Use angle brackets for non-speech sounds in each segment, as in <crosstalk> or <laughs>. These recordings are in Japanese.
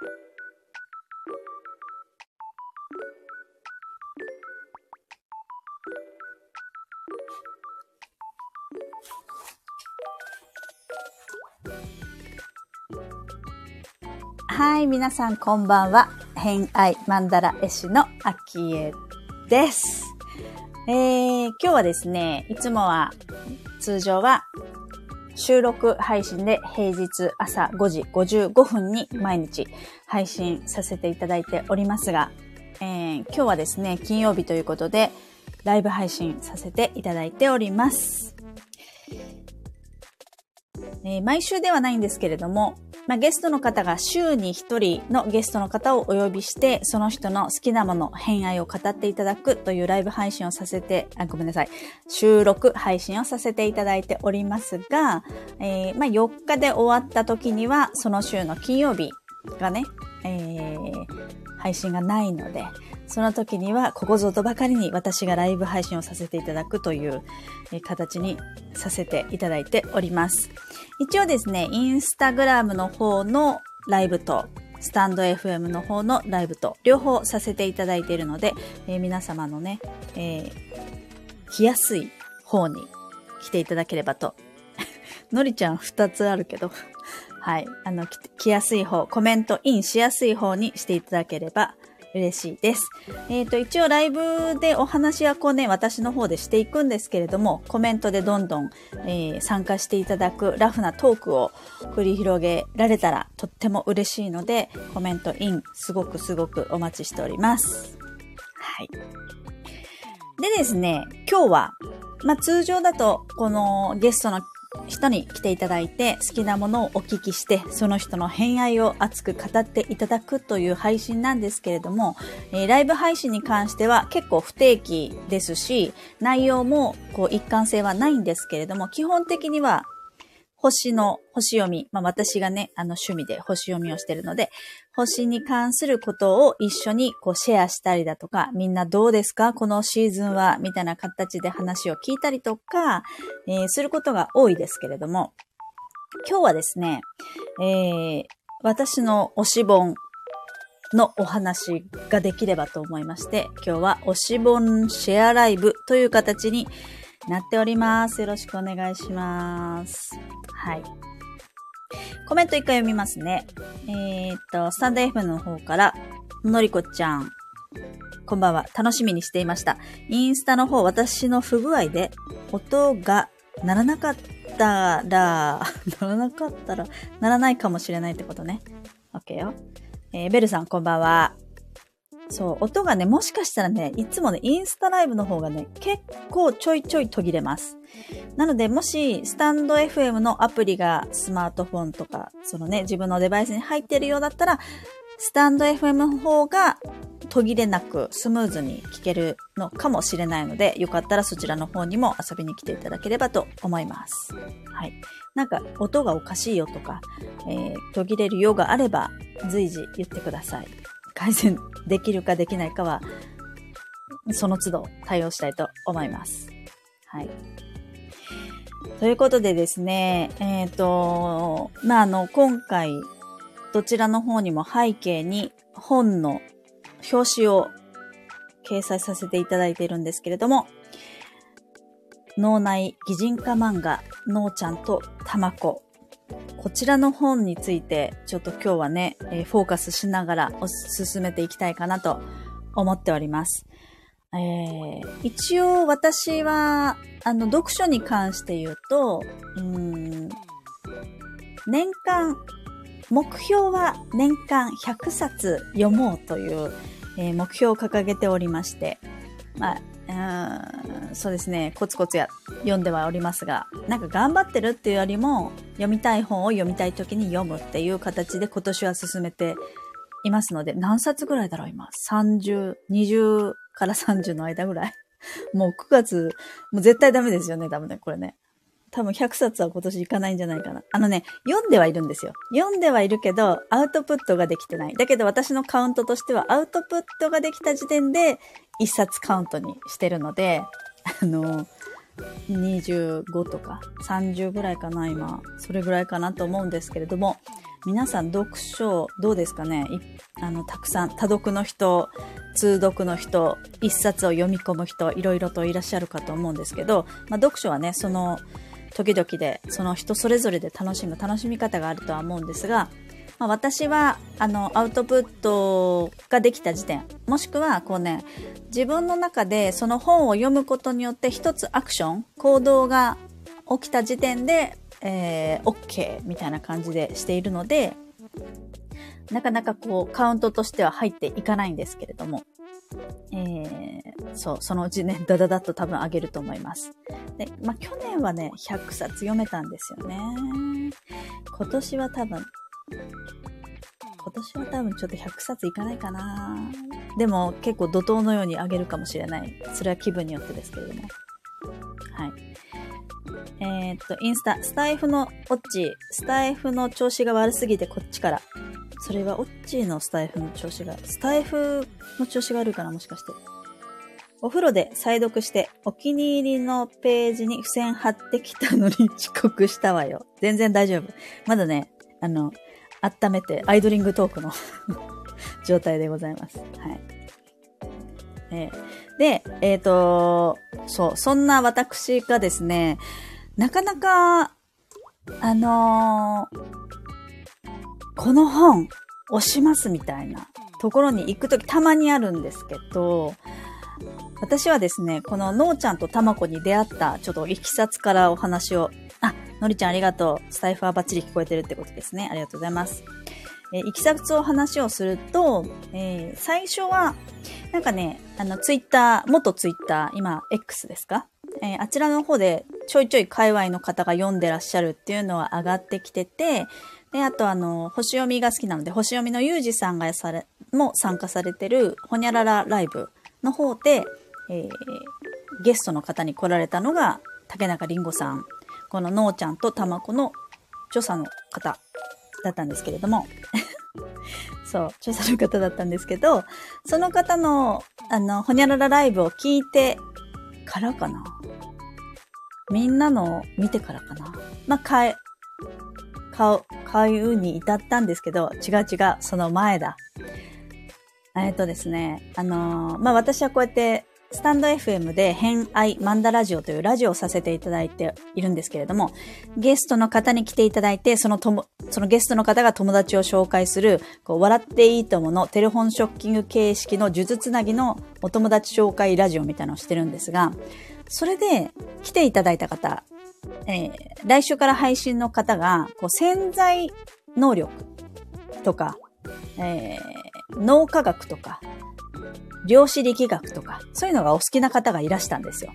はい、皆さんこんばんは。偏愛マンダラ絵師のアキエです。えー、今日はですね、いつもは、通常は収録配信で平日朝5時55分に毎日配信させていただいておりますが、えー、今日はですね、金曜日ということで、ライブ配信させていただいております。えー、毎週ではないんですけれども、まあ、ゲストの方が週に一人のゲストの方をお呼びして、その人の好きなもの、偏愛を語っていただくというライブ配信をさせて、あ、ごめんなさい。収録配信をさせていただいておりますが、えー、まあ、4日で終わった時には、その週の金曜日がね、えー、配信がないので、その時にはここぞとばかりに私がライブ配信をさせていただくという形にさせていただいております。一応ですね、インスタグラムの方のライブと、スタンド FM の方のライブと、両方させていただいているので、えー、皆様のね、えー、来やすい方に来ていただければと。<laughs> のりちゃん二つあるけど、はい、あの、来やすい方、コメントインしやすい方にしていただければ嬉しいです。えっ、ー、と、一応ライブでお話はこうね、私の方でしていくんですけれども、コメントでどんどん、えー、参加していただくラフなトークを繰り広げられたらとっても嬉しいので、コメントイン、すごくすごくお待ちしております。はい。でですね、今日は、まあ、通常だと、このゲストの人に来ていただいて好きなものをお聞きしてその人の偏愛を熱く語っていただくという配信なんですけれども、えー、ライブ配信に関しては結構不定期ですし内容もこう一貫性はないんですけれども基本的には星の星読み。まあ私がね、あの趣味で星読みをしてるので、星に関することを一緒にこうシェアしたりだとか、みんなどうですか？このシーズンは？みたいな形で話を聞いたりとか、えー、することが多いですけれども、今日はですね、えー、私の推し本のお話ができればと思いまして、今日は推し本シェアライブという形になっております。よろしくお願いします。はい。コメント一回読みますね。えー、っと、スタンド F の方から、のりこちゃん、こんばんは。楽しみにしていました。インスタの方、私の不具合で、音が鳴らなかったら、<laughs> ならなかったら、ならないかもしれないってことね。OK よ。えー、ベルさん、こんばんは。そう、音がね、もしかしたらね、いつもね、インスタライブの方がね、結構ちょいちょい途切れます。なので、もし、スタンド FM のアプリがスマートフォンとか、そのね、自分のデバイスに入ってるようだったら、スタンド FM の方が途切れなくスムーズに聞けるのかもしれないので、よかったらそちらの方にも遊びに来ていただければと思います。はい。なんか、音がおかしいよとか、えー、途切れるようがあれば、随時言ってください。改善できるかできないかは、その都度対応したいと思います。はい。ということでですね、えっ、ー、と、まあ、あの、今回、どちらの方にも背景に本の表紙を掲載させていただいているんですけれども、脳内擬人化漫画、のーちゃんとたまここちらの本について、ちょっと今日はね、えー、フォーカスしながら進めていきたいかなと思っております。えー、一応私は、あの、読書に関して言うと、うん、年間、目標は年間100冊読もうという、えー、目標を掲げておりまして、まあ、うんそうですね、コツコツや読んではおりますが、なんか頑張ってるっていうよりも、読みたい本を読みたい時に読むっていう形で今年は進めていますので、何冊ぐらいだろう今？30、20から30の間ぐらい。もう9月、もう絶対ダメですよね、多分ね、これね。多分100冊は今年いかないんじゃないかな。あのね、読んではいるんですよ。読んではいるけど、アウトプットができてない。だけど私のカウントとしては、アウトプットができた時点で、1冊カウントにしてるので、あの、25とか30ぐらいかな、今。それぐらいかなと思うんですけれども、皆さん読書どうですかね？あの、たくさん、多読の人、通読の人、一冊を読み込む人、いろいろといらっしゃるかと思うんですけど、まあ、読書はね、その、時々で、その人それぞれで楽しむ楽しみ方があるとは思うんですが、まあ、私は、あの、アウトプットができた時点、もしくは、こうね、自分の中でその本を読むことによって一つアクション、行動が起きた時点で、えー、OK みたいな感じでしているので、なかなかこう、カウントとしては入っていかないんですけれども、えー、そう、そのうちね、ダダダッと多分上げると思います。で、まあ、去年はね、100冊読めたんですよね。今年は多分、今年は多分ちょっと100冊いかないかなでも結構怒涛のように上げるかもしれない。それは気分によってですけれども。はい。えー、っと、インスタ、スタイフのオッチー、スタイフの調子が悪すぎてこっちから。それはオッチーのスタイフの調子が、スタイフの調子が悪いかなもしかして。お風呂で再読して、お気に入りのページに付箋貼ってきたのに遅刻したわよ。全然大丈夫。まだね、あの、温めて、アイドリングトークの <laughs> 状態でございます。はい。えー、で、えっ、ー、と、そう、そんな私がですね、なかなか、あのー、この本、押しますみたいなところに行くときたまにあるんですけど、私はですね、こののーちゃんとたまこに出会ったちょっといきさつからお話を、のりちゃんありがとう。スタイフはバッチリ聞こえてるってことですね。ありがとうございます。えー、いきさつを話をすると、えー、最初は、なんかね、あの、ツイッター、元ツイッター、今、X ですか？えー、あちらの方でちょいちょい界隈の方が読んでらっしゃるっていうのは上がってきてて、で、あとあの、星読みが好きなので、星読みのゆうじさんがされ、も参加されてる、ほにゃららライブの方で、えー、ゲストの方に来られたのが、竹中りんごさん。こののーちゃんとたまこの著者の方だったんですけれども、<laughs> そう、著者の方だったんですけど、その方の、あの、ほにゃららライブを聞いてからかな。みんなの見てからかな。まあ、買え、買う、買うに至ったんですけど、違う違う、その前だ。えっとですね、あのー、まあ、私はこうやってスタンド FM で偏愛マンダラジオというラジオをさせていただいているんですけれども、ゲストの方に来ていただいて、そのとも、そのゲストの方が友達を紹介する、こう、笑っていいとものテレフォンショッキング形式の呪術つなぎのお友達紹介ラジオみたいなのをしてるんですが、それで来ていただいた方、えー、来週から配信の方が、こう、潜在能力とか、えー、脳科学とか、量子力学とか、そういうのがお好きな方がいらしたんですよ。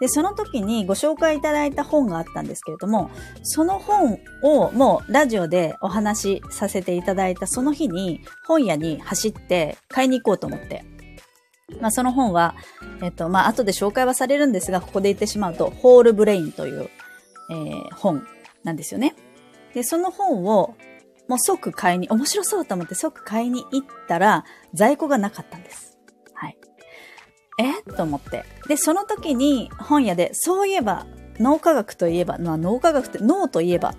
で、その時にご紹介いただいた本があったんですけれども、その本をもうラジオでお話しさせていただいたその日に本屋に走って買いに行こうと思って。まあその本は、えっと、まあ後で紹介はされるんですが、ここで言ってしまうと、ホールブレインという、えー、本なんですよね。で、その本をもう即買いに、面白そうと思って即買いに行ったら、在庫がなかったんです。はい。え？と思って。で、その時に本屋で、そういえば、脳科学といえば、まあ、脳科学って脳といえば、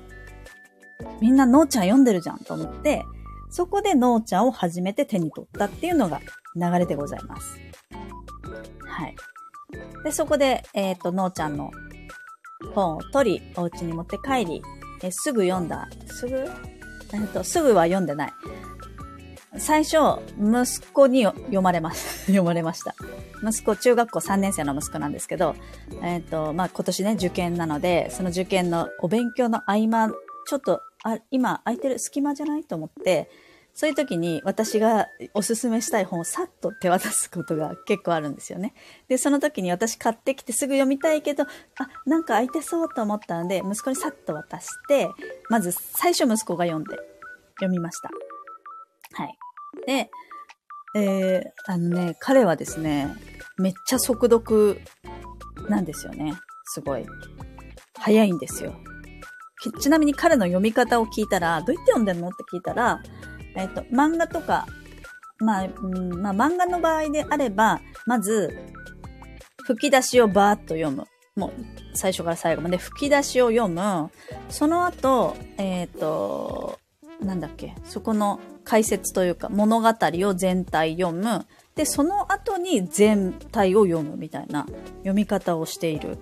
みんな脳ちゃん読んでるじゃんと思って、そこで脳ちゃんを初めて手に取ったっていうのが流れでございます。はい。で、そこで、えっ、ー、と、脳ちゃんの本を取り、お家に持って帰り、えすぐ読んだ。すぐ？えっ、と、すぐは読んでない。最初、息子に読まれます。<laughs> 読まれました。息子、中学校3年生の息子なんですけど、えっ、と、まあ、今年ね、受験なので、その受験のお勉強の合間、ちょっと、あ、今空いてる隙間じゃない？と思って、そういう時に私がおすすめしたい本をさっと手渡すことが結構あるんですよね。で、その時に私買ってきてすぐ読みたいけど、あ、なんか空いてそうと思ったんで、息子にさっと渡して、まず最初息子が読んで、読みました。はい。で、えー、あのね、彼はですね、めっちゃ速読なんですよね。すごい。早いんですよ。ちなみに彼の読み方を聞いたら、どうやって読んでんの？って聞いたら、えっ、と、漫画とか、まあ、うん、まあ、漫画の場合であれば、まず、吹き出しをバーッと読む。もう、最初から最後まで吹き出しを読む。その後、えっ、ー、と、なんだっけ、そこの解説というか物語を全体読む。で、その後に全体を読むみたいな読み方をしている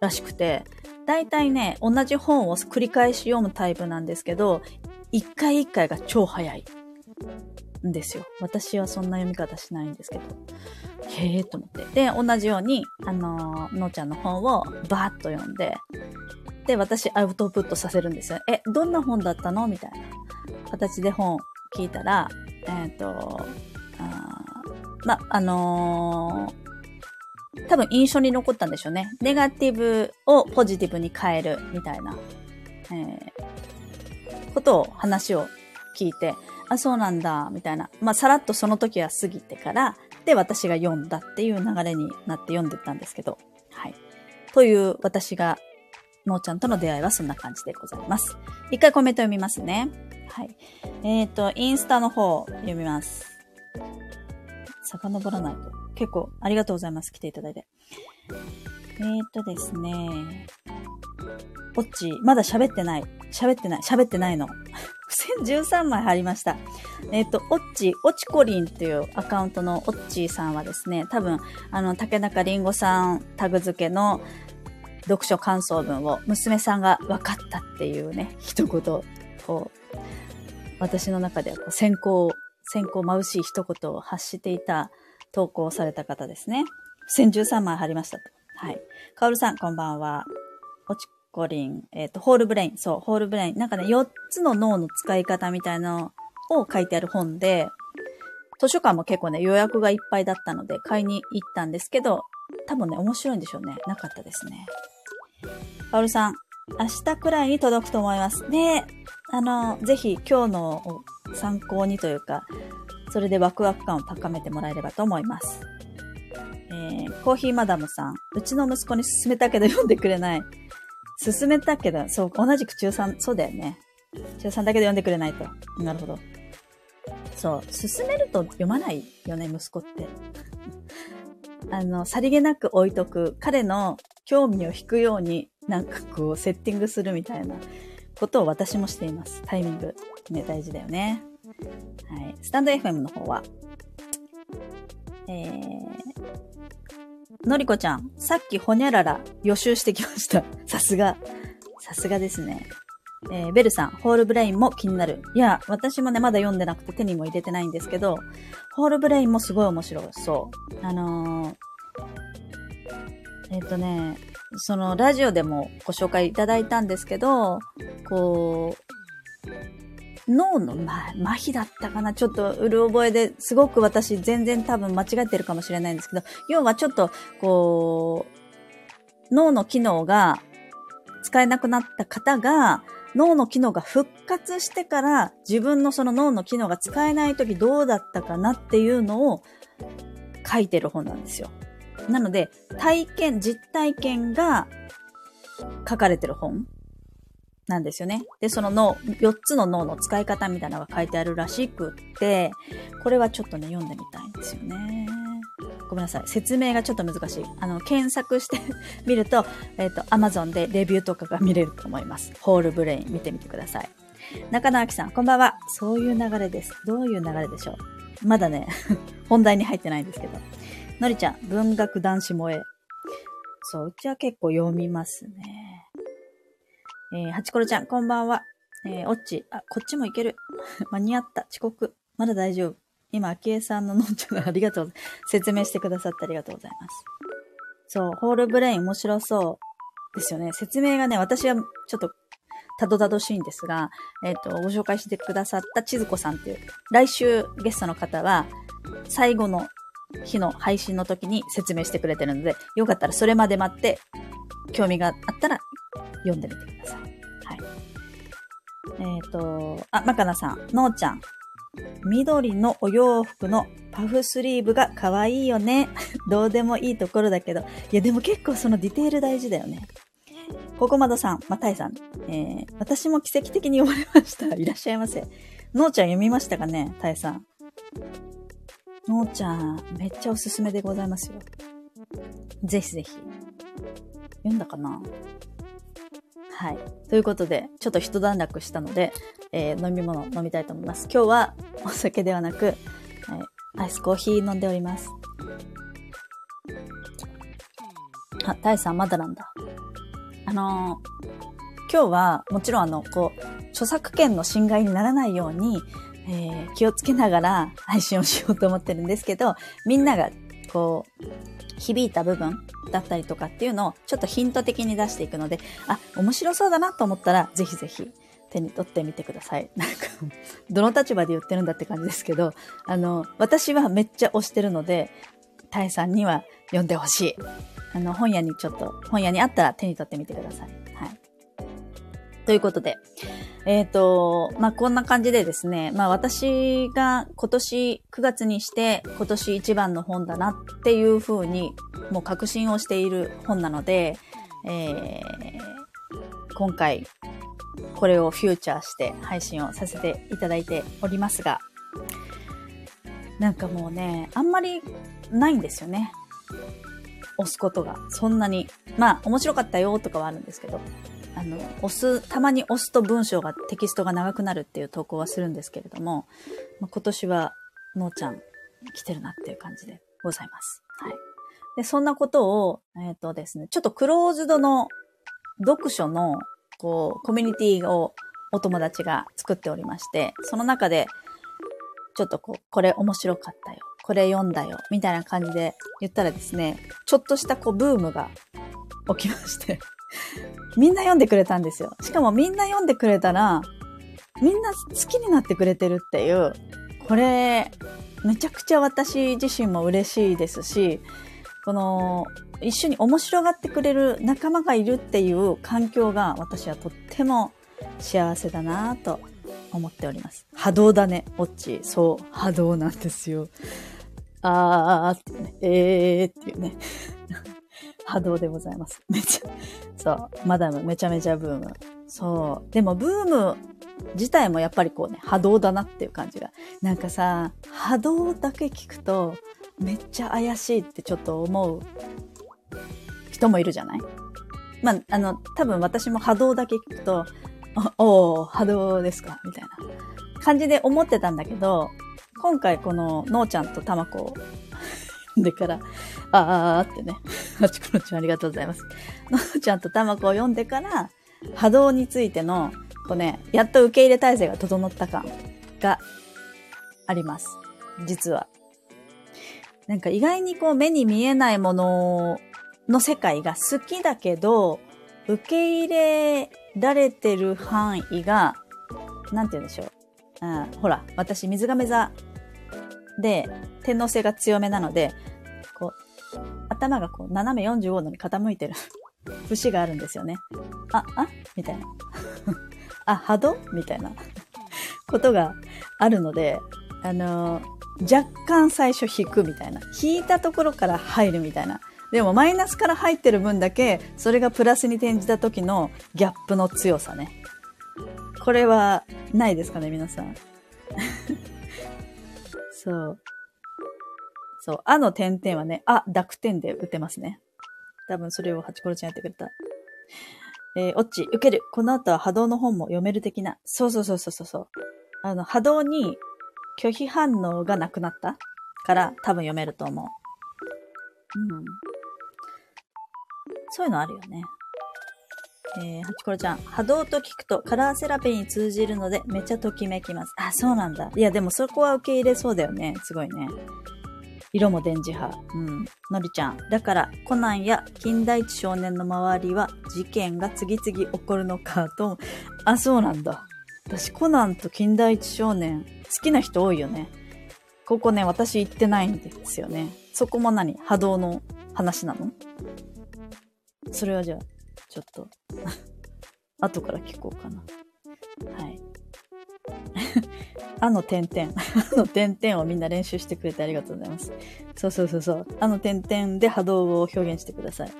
らしくて、大体ね、同じ本を繰り返し読むタイプなんですけど、一回一回が超早いんですよ。私はそんな読み方しないんですけど。へえと思って。で、同じように、あのー、のーちゃんの本をバーッと読んで、で、私アウトプットさせるんですよ。え、どんな本だったの？みたいな形で本聞いたら、えっ、ー、と、あま、あのー、多分印象に残ったんでしょうね。ネガティブをポジティブに変えるみたいな、えー、ことを話を聞いて、あ、そうなんだ、みたいな。まあ、さらっとその時は過ぎてから、で、私が読んだっていう流れになって読んでったんですけど、はい。という私がのーちゃんとの出会いはそんな感じでございます。一回コメント読みますね。はい。えっ、ー、と、インスタの方読みます。遡らないと。結構ありがとうございます。来ていただいて。えっ、ー、とですね。オッチ、まだ喋ってない。喋ってない。喋ってないの。付箋13枚貼りました。えっ、ー、と、オッチ、オチコリンっていうアカウントのオッチさんはですね、多分、あの、竹中りんごさんタグ付けの読書感想文を娘さんが分かったっていうね、一言、こう、私の中ではこう先行、先行眩しい一言を発していた投稿された方ですね。1013枚貼りましたと。はい。カオルさん、こんばんは。おちこりん、えっ、ー、と、ホールブレイン。そう、ホールブレイン。なんかね、4つの脳の使い方みたいなのを書いてある本で、図書館も結構ね、予約がいっぱいだったので買いに行ったんですけど、多分ね、面白いんでしょうね。なかったですね。カオルさん、明日くらいに届くと思います。で、あの、ぜひ今日のを参考にというか、それでワクワク感を高めてもらえればと思います。えー、コーヒーマダムさん、うちの息子に勧めたけど読んでくれない。勧めたけど、そう、同じく中3、そうだよね。中3だけで読んでくれないと。なるほど。そう、勧めると読まないよね、息子って。あの、さりげなく置いとく、彼の興味を引くようになんかこう、セッティングするみたいなことを私もしています。タイミング。ね、大事だよね。はい。スタンド FM の方は、えー、のりこちゃん、さっきほにゃらら予習してきました。<laughs> さすが。さすがですね。えー、ベルさん、ホールブレインも気になる。いや、私もね、まだ読んでなくて手にも入れてないんですけど、ホールブレインもすごい面白そう。あのー、えっ、ー、とね、そのラジオでもご紹介いただいたんですけど、こう、脳の、ま、麻痺だったかなちょっとうる覚えですごく私全然多分間違ってるかもしれないんですけど、要はちょっと、こう、脳の機能が使えなくなった方が、脳の機能が復活してから自分のその脳の機能が使えない時どうだったかなっていうのを書いてる本なんですよ。なので、体験、実体験が書かれてる本なんですよね。で、その脳、4つの脳の使い方みたいなのが書いてあるらしくって、これはちょっとね、読んでみたいんですよね。ごめんなさい。説明がちょっと難しい。あの、検索して <laughs> みると、えっ、ー、と、Amazon でレビューとかが見れると思います。ホールブレイン見てみてください。中野明さん、こんばんは。そういう流れです。どういう流れでしょうまだね、<laughs> 本題に入ってないんですけど。のりちゃん、文学男子萌え。そう、うちは結構読みますね。えー、はちころちゃん、こんばんは。えー、おっち、あ、こっちもいける。<laughs> 間に合った。遅刻。まだ大丈夫。今、あきえさんののんちゃんありがとう。説明してくださってありがとうございます。そう、ホールブレイン面白そうですよね。説明がね、私はちょっとたどたどしいんですが、えっ、ー、と、ご紹介してくださった千鶴子さんっていう、来週ゲストの方は、最後の日の配信の時に説明してくれてるので、よかったらそれまで待って、興味があったら読んでみてください。はい。えっ、ー、と、あ、まかなさん、のーちゃん。緑のお洋服のパフスリーブが可愛いよね。<laughs> どうでもいいところだけど。いや、でも結構そのディテール大事だよね。ここまどさん、またいさん。えー、私も奇跡的に読まれました。いらっしゃいませ。のーちゃん読みましたかね？たいさん。のーちゃん、めっちゃおすすめでございますよ。ぜひぜひ。読んだかな？はい。ということで、ちょっと一段落したので、えー、飲み物飲みたいと思います。今日はお酒ではなく、はい、アイスコーヒー飲んでおります。あ、タイさんまだなんだ。あのー、今日はもちろんあの、こう、著作権の侵害にならないように、えー、気をつけながら配信をしようと思ってるんですけど、みんながこう、響いた部分だったりとかっていうのをちょっとヒント的に出していくので、あ、面白そうだなと思ったら、ぜひぜひ手に取ってみてください。<laughs> なんか、どの立場で言ってるんだって感じですけど、あの、私はめっちゃ推してるので、タイさんには読んでほしい。あの、本屋にちょっと、本屋にあったら手に取ってみてください。ということで、えっ、ー、と、まあ、こんな感じでですね、まあ、私が今年9月にして今年一番の本だなっていうふうにもう確信をしている本なので、えー、今回これをフューチャーして配信をさせていただいておりますが、なんかもうね、あんまりないんですよね。押すことが。そんなに。まあ、面白かったよとかはあるんですけど、あの、押す、たまに押すと文章が、テキストが長くなるっていう投稿はするんですけれども、まあ、今年は、のーちゃん来てるなっていう感じでございます。はい。で、そんなことを、えっ、ー、とですね、ちょっとクローズドの読書の、こう、コミュニティをお友達が作っておりまして、その中で、ちょっとこう、これ面白かったよ。これ読んだよ。みたいな感じで言ったらですね、ちょっとしたこう、ブームが起きまして <laughs> みんな読んでくれたんですよ。しかもみんな読んでくれたら、みんな好きになってくれてるっていう、これ、めちゃくちゃ私自身も嬉しいですし、この、一緒に面白がってくれる仲間がいるっていう環境が私はとっても幸せだなと思っております。波動だね、オッチ。そう、波動なんですよ。あーってね、えーっていうね。波動でございます。<laughs> めちゃ、そう、マダムめちゃめちゃブーム。そう。でもブーム自体もやっぱりこうね、波動だなっていう感じが。なんかさ、波動だけ聞くと、めっちゃ怪しいってちょっと思う人もいるじゃない？まあ、あの、多分私も波動だけ聞くと、おお波動ですかみたいな感じで思ってたんだけど、今回この、のーちゃんとたまこでから、あーってね。あちこのちゃんありがとうございます。のーちゃんとたまこを読んでから、波動についての、こうね、やっと受け入れ体制が整った感があります。実は。なんか意外にこう目に見えないものの世界が好きだけど、受け入れられてる範囲が、なんて言うんでしょう。うん、ほら、私水亀座で、天皇性が強めなので、こう、頭がこう、斜め45度に傾いてる <laughs> 節があるんですよね。あ、あ？みたいな。<laughs> あ、波動？みたいなことがあるので、あのー、若干最初引くみたいな。引いたところから入るみたいな。でもマイナスから入ってる分だけ、それがプラスに転じた時のギャップの強さね。これはないですかね、皆さん。<laughs> そう。そう。あの点々はね、あ、濁点で打てますね。多分それをハチコロちゃんやってくれた。えー、オッチ、受ける。この後は波動の本も読める的な。そうそうそうそうそう。あの、波動に拒否反応がなくなったから多分読めると思う。うん。そういうのあるよね。えー、ハチコロちゃん、波動と聞くとカラーセラピーに通じるのでめっちゃときめきます。あ、そうなんだ。いや、でもそこは受け入れそうだよね。すごいね。色も電磁波。うん。のりちゃん。だから、コナンや金田一少年の周りは事件が次々起こるのかと。あ、そうなんだ。私、コナンと金田一少年、好きな人多いよね。ここね、私行ってないんですよね。そこも何？波動の話なの？それはじゃあ、ちょっと <laughs> 後から聞こうかな。はい。<laughs> あの点々。<laughs> あの点々をみんな練習してくれてありがとうございます。そうそうそうそう。あの点々で波動を表現してください。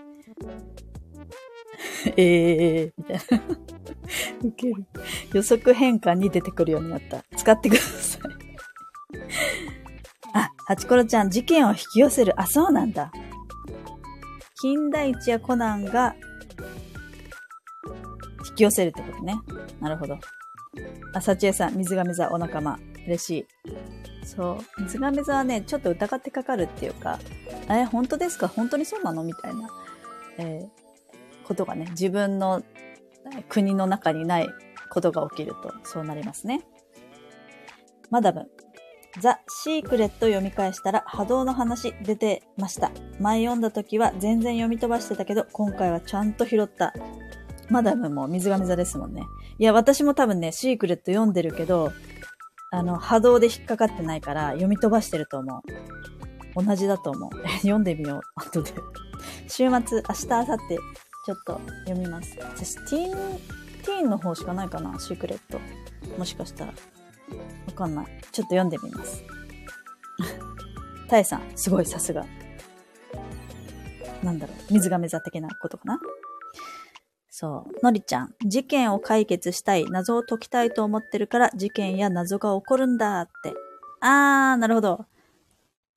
ええー、みたいな。ウケる。予測変換に出てくるようになった。使ってください。あ、ハチコロちゃん、事件を引き寄せる。あ、そうなんだ。金田一やコナンがき寄せるってことね。なるほど。あ、さちえさん、水亀座お仲間。嬉しい。そう。水亀座はね、ちょっと疑ってかかるっていうか、え、本当ですか？本当にそうなの？みたいな、えー、ことがね、自分の国の中にないことが起きると、そうなりますね。マダム。ザ・シークレット読み返したら波動の話出てました。前読んだ時は全然読み飛ばしてたけど、今回はちゃんと拾った。マダムも水亀座ですもんね。いや、私も多分ね、シークレット読んでるけど、あの、波動で引っかかってないから読み飛ばしてると思う。同じだと思う。<laughs> 読んでみよう。後で。<laughs> 週末、明日、明後日、ちょっと読みます。私、ティーン、ティーンの方しかないかな、シークレット。もしかしたら。わかんない。ちょっと読んでみます。<laughs> タエさん、すごい、さすが。なんだろう、水亀座的なことかな？そう。のりちゃん、事件を解決したい、謎を解きたいと思ってるから、事件や謎が起こるんだって。あー、なるほど。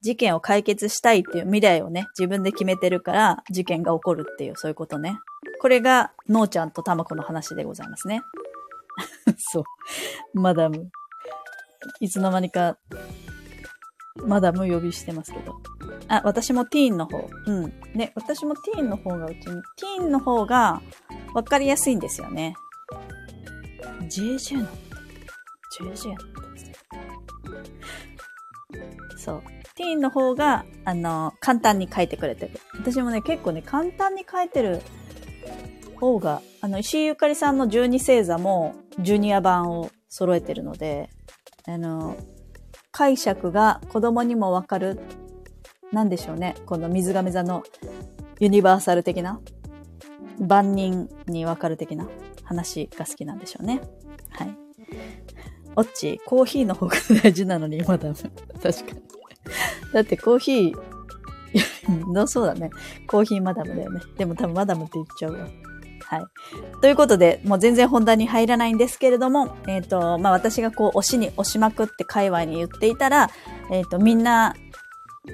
事件を解決したいっていう未来をね、自分で決めてるから、事件が起こるっていう、そういうことね。これが、のーちゃんとたまこの話でございますね。<laughs> そう。マダム。いつの間にか、マダム呼びしてますけど。あ、私もティーンの方。うん。ね、私もティーンの方がうちに、ティーンの方がわかりやすいんですよね。JJ の ?JJ のそう。ティーンの方が、あの、簡単に書いてくれてる。私もね、結構ね、簡単に書いてる方が、あの、石井ゆかりさんの12星座も、ジュニア版を揃えてるので、あの、解釈が子供にもわかるなんでしょうね。この水亀座のユニバーサル的な、万人にわかる的な話が好きなんでしょうね。はい。オッチ、コーヒーの方が大事なのに、まだ、確かに。だってコーヒー、のそうだね。コーヒーマダムだよね。でも多分マダムって言っちゃうよ。はい。ということで、もう全然本題に入らないんですけれども、えっ、ー、と、まあ、私がこう、押しに押しまくって界隈に言っていたら、えっ、ー、と、みんな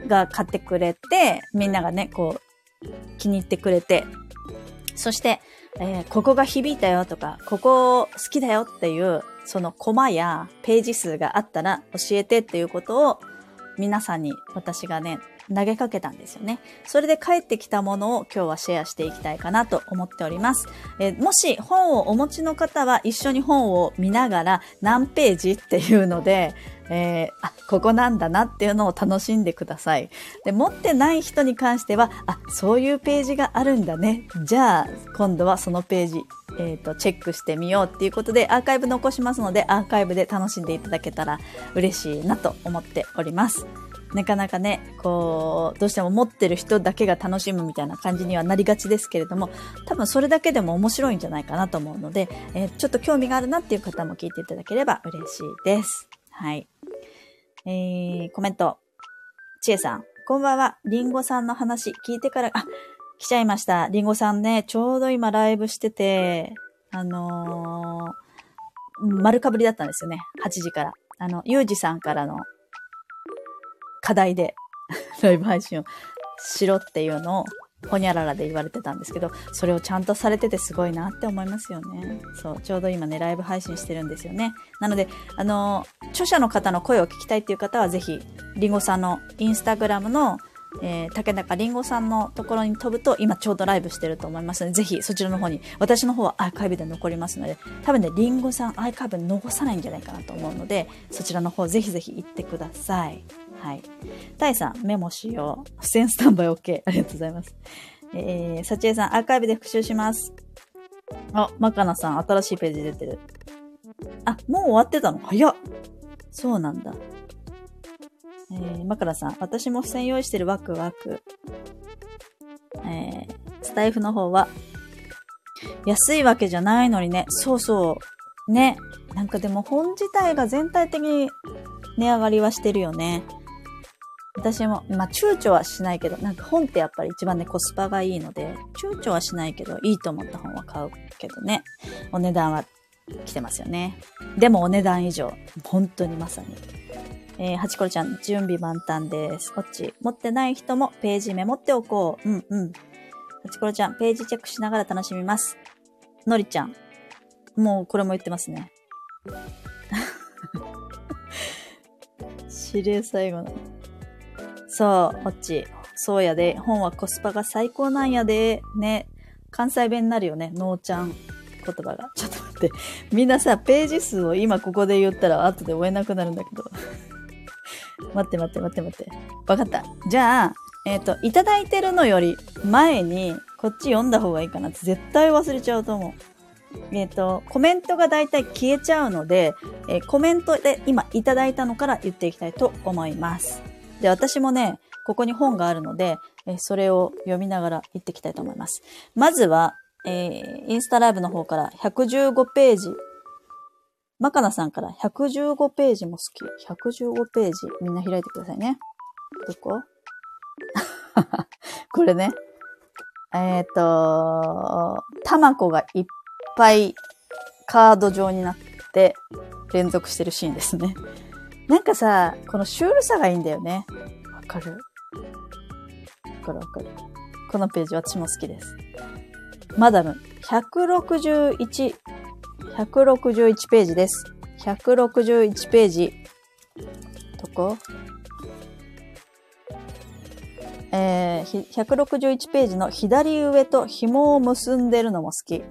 が買ってくれて、みんながね、こう、気に入ってくれて、そして、えー、ここが響いたよとか、ここ好きだよっていう、そのコマやページ数があったら教えてっていうことを皆さんに私がね、投げかけたんですよね。それで帰ってきたものを今日はシェアしていきたいかなと思っております。え、もし本をお持ちの方は一緒に本を見ながら何ページっていうので、えー、あ、ここなんだなっていうのを楽しんでください。で、持ってない人に関しては、あ、そういうページがあるんだね。じゃあ、今度はそのページ、えっ、ー、と、チェックしてみようっていうことで、アーカイブ残しますので、アーカイブで楽しんでいただけたら嬉しいなと思っております。なかなかね、こう、どうしても持ってる人だけが楽しむみたいな感じにはなりがちですけれども、多分それだけでも面白いんじゃないかなと思うので、えー、ちょっと興味があるなっていう方も聞いていただければ嬉しいです。はい。えー、コメント。ちえさん、こんばんは。りんごさんの話聞いてから、あ、来ちゃいました。りんごさんね、ちょうど今ライブしてて、あのー、丸かぶりだったんですよね。8時から。あの、ゆうじさんからの課題で <laughs> ライブ配信をしろっていうのを、ほにゃららで言われてたんですけど、それをちゃんとされててすごいなって思いますよね。そう、ちょうど今ね、ライブ配信してるんですよね。なので、あの、著者の方の声を聞きたいっていう方は、ぜひ、りんごさんのインスタグラムのえー、竹中りんごさんのところに飛ぶと、今ちょうどライブしてると思いますので、ぜひそちらの方に、私の方はアーカイブで残りますので、多分ね、りんごさんアーカイブ残さないんじゃないかなと思うので、そちらの方ぜひぜひ行ってください。はい。タイさん、メモしよう。付箋スタンバイ OK。<laughs> ありがとうございます。えー、サチエさん、アーカイブで復習します。あ、マカナさん、新しいページ出てる。あ、もう終わってたの？早っ。そうなんだ。えー、マカラさん、私も付箋用意してるワクワク。えー、スタイフの方は、安いわけじゃないのにね、そうそう、ね。なんかでも本自体が全体的に値上がりはしてるよね。私も、まあ、躊躇はしないけど、なんか本ってやっぱり一番ね、コスパがいいので、躊躇はしないけど、いいと思った本は買うけどね。お値段は来てますよね。でもお値段以上、本当にまさにえー、はちころちゃん、準備万端です。こっち、持ってない人もページメモっておこう。うんうん。はちころちゃん、ページチェックしながら楽しみます。のりちゃん、もうこれも言ってますね。<laughs> 指令最後の。そう、こっち。そうやで。本はコスパが最高なんやで。ね。関西弁になるよね。のーちゃん言葉が。ちょっと待って。みんなさ、ページ数を今ここで言ったら後で追えなくなるんだけど。<laughs> 待って待って待って待って。わかった。じゃあ、えっ、ー、と、いただいてるのより前に、こっち読んだ方がいいかなって絶対忘れちゃうと思う。えっ、ー、と、コメントがだいたい消えちゃうので、えー、コメントで今いただいたのから言っていきたいと思います。で、私もね、ここに本があるので、え、それを読みながら言っていきたいと思います。まずは、えー、インスタライブの方から115ページ。マカナさんから115ページも好き。115ページ。みんな開いてくださいね。どこ？<laughs> これね。えっ、ー、と、タマコがいっぱいカード状になって連続してるシーンですね。なんかさ、このシュールさがいいんだよね。わかるわかるわかる。このページ私も好きです。マダム、161、161ページです。161ページ。どこえー、161ページの左上と紐を結んでるのも好き。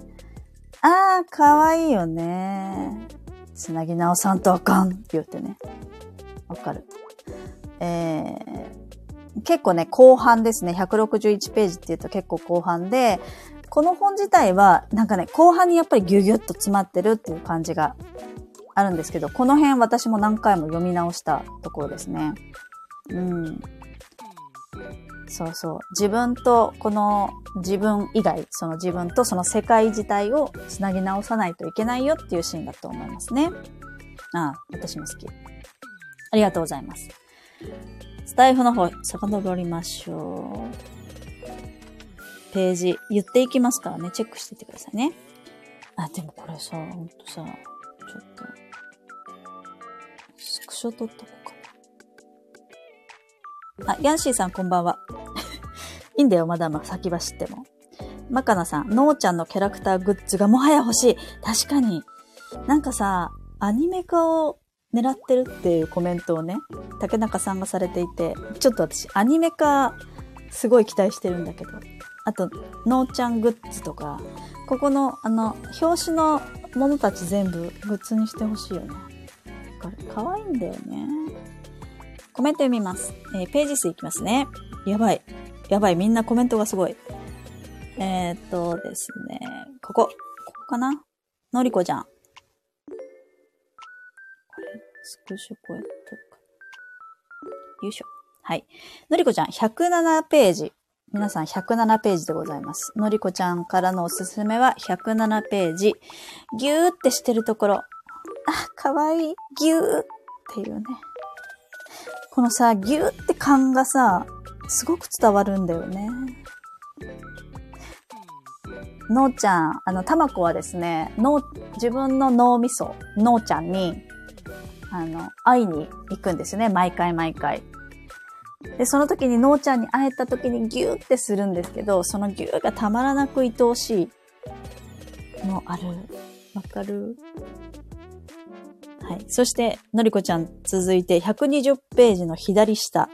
あー、かわいいよね。つなぎ直さんとあかんって言ってね。わかる。えー、結構ね、後半ですね。161ページって言うと結構後半で、この本自体は、なんかね、後半にやっぱりギュギュッと詰まってるっていう感じがあるんですけど、この辺私も何回も読み直したところですね。うん。そうそう。自分と、この自分以外、その自分とその世界自体をつなぎ直さないといけないよっていうシーンだと思いますね。ああ、私も好き。ありがとうございます。スタイフの方、遡りましょう。ページ、言っていきますからね、チェックしていってくださいね。あ、でもこれさ、ほんとさ、ちょっと、スクショ撮っとこ。あ、ヤンシーさんこんばんは。<laughs> いいんだよ、まだま先走っても。マカナさん、ノーちゃんのキャラクターグッズがもはや欲しい。確かに。なんかさ、アニメ化を狙ってるっていうコメントをね、竹中さんがされていて、ちょっと私、アニメ化、すごい期待してるんだけど。あと、ノーちゃんグッズとか、ここの、あの、表紙のものたち全部グッズにしてほしいよね。かわいいんだよね。コメント読みます。えー、ページ数いきますね。やばい。やばい。みんなコメントがすごい。えー、っとですね。ここ。ここかな？のりこちゃん。スクショこうやってか。よいしょ。はい。のりこちゃん、107ページ。皆さん107ページでございます。のりこちゃんからのおすすめは107ページ。ぎゅーってしてるところ。あ、かわいい。ぎゅーっていうね。このさ、ぎゅーって感がさ、すごく伝わるんだよね。のーちゃん、あの、たまこはですね、の、自分の脳みそ、のーちゃんに、あの、会いに行くんですよね。毎回毎回。で、その時にのーちゃんに会えた時にギューってするんですけど、そのギューがたまらなく愛おしいのある。わかる？はい。そして、のりこちゃん続いて120ページの左下。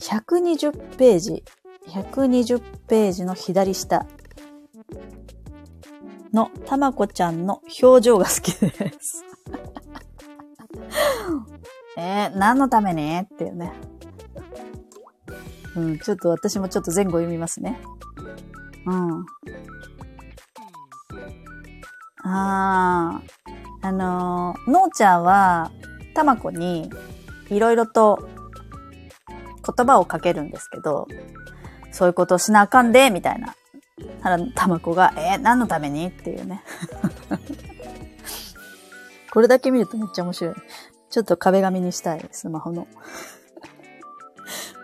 120ページ。120ページの左下のたまこちゃんの表情が好きです。<laughs> えー、何のためにっていうね。うん、ちょっと私もちょっと前後読みますね。うん。あー、あのー、のーちゃんは、たまこに、いろいろと言葉をかけるんですけど、そういうことをしなあかんで、みたいな。たら、たまこが、えー、何のために？っていうね。<laughs> これだけ見るとめっちゃ面白い。ちょっと壁紙にしたい、スマホの。